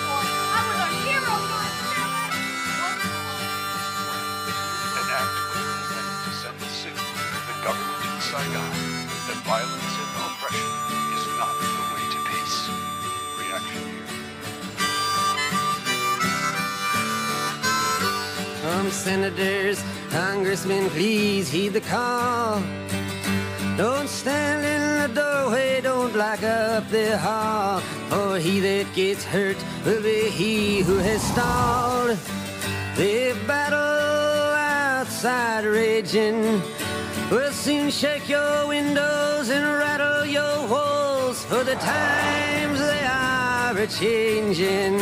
Saigon that violence and oppression is not the way to peace. Reaction here. Some senators, congressmen, please heed the call. Don't stand in the doorway, don't block up the hall. For he that gets hurt will be he who has stalled. The battle outside raging will soon shake your windows and rattle your walls. For the times they are a changing.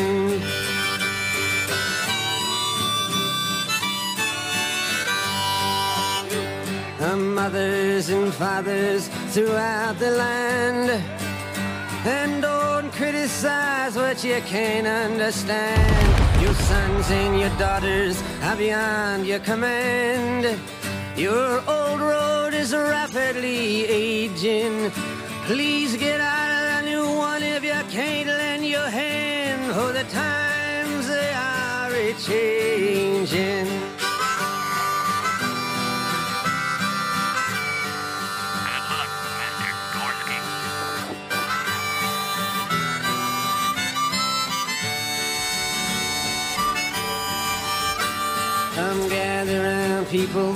Our mothers and fathers throughout the land. And don't criticize what you can't understand. Your sons and your daughters are beyond your command. Your old road is rapidly aging. Please get out of the new one if you can't lend your hand. For the times they are a changing. Come people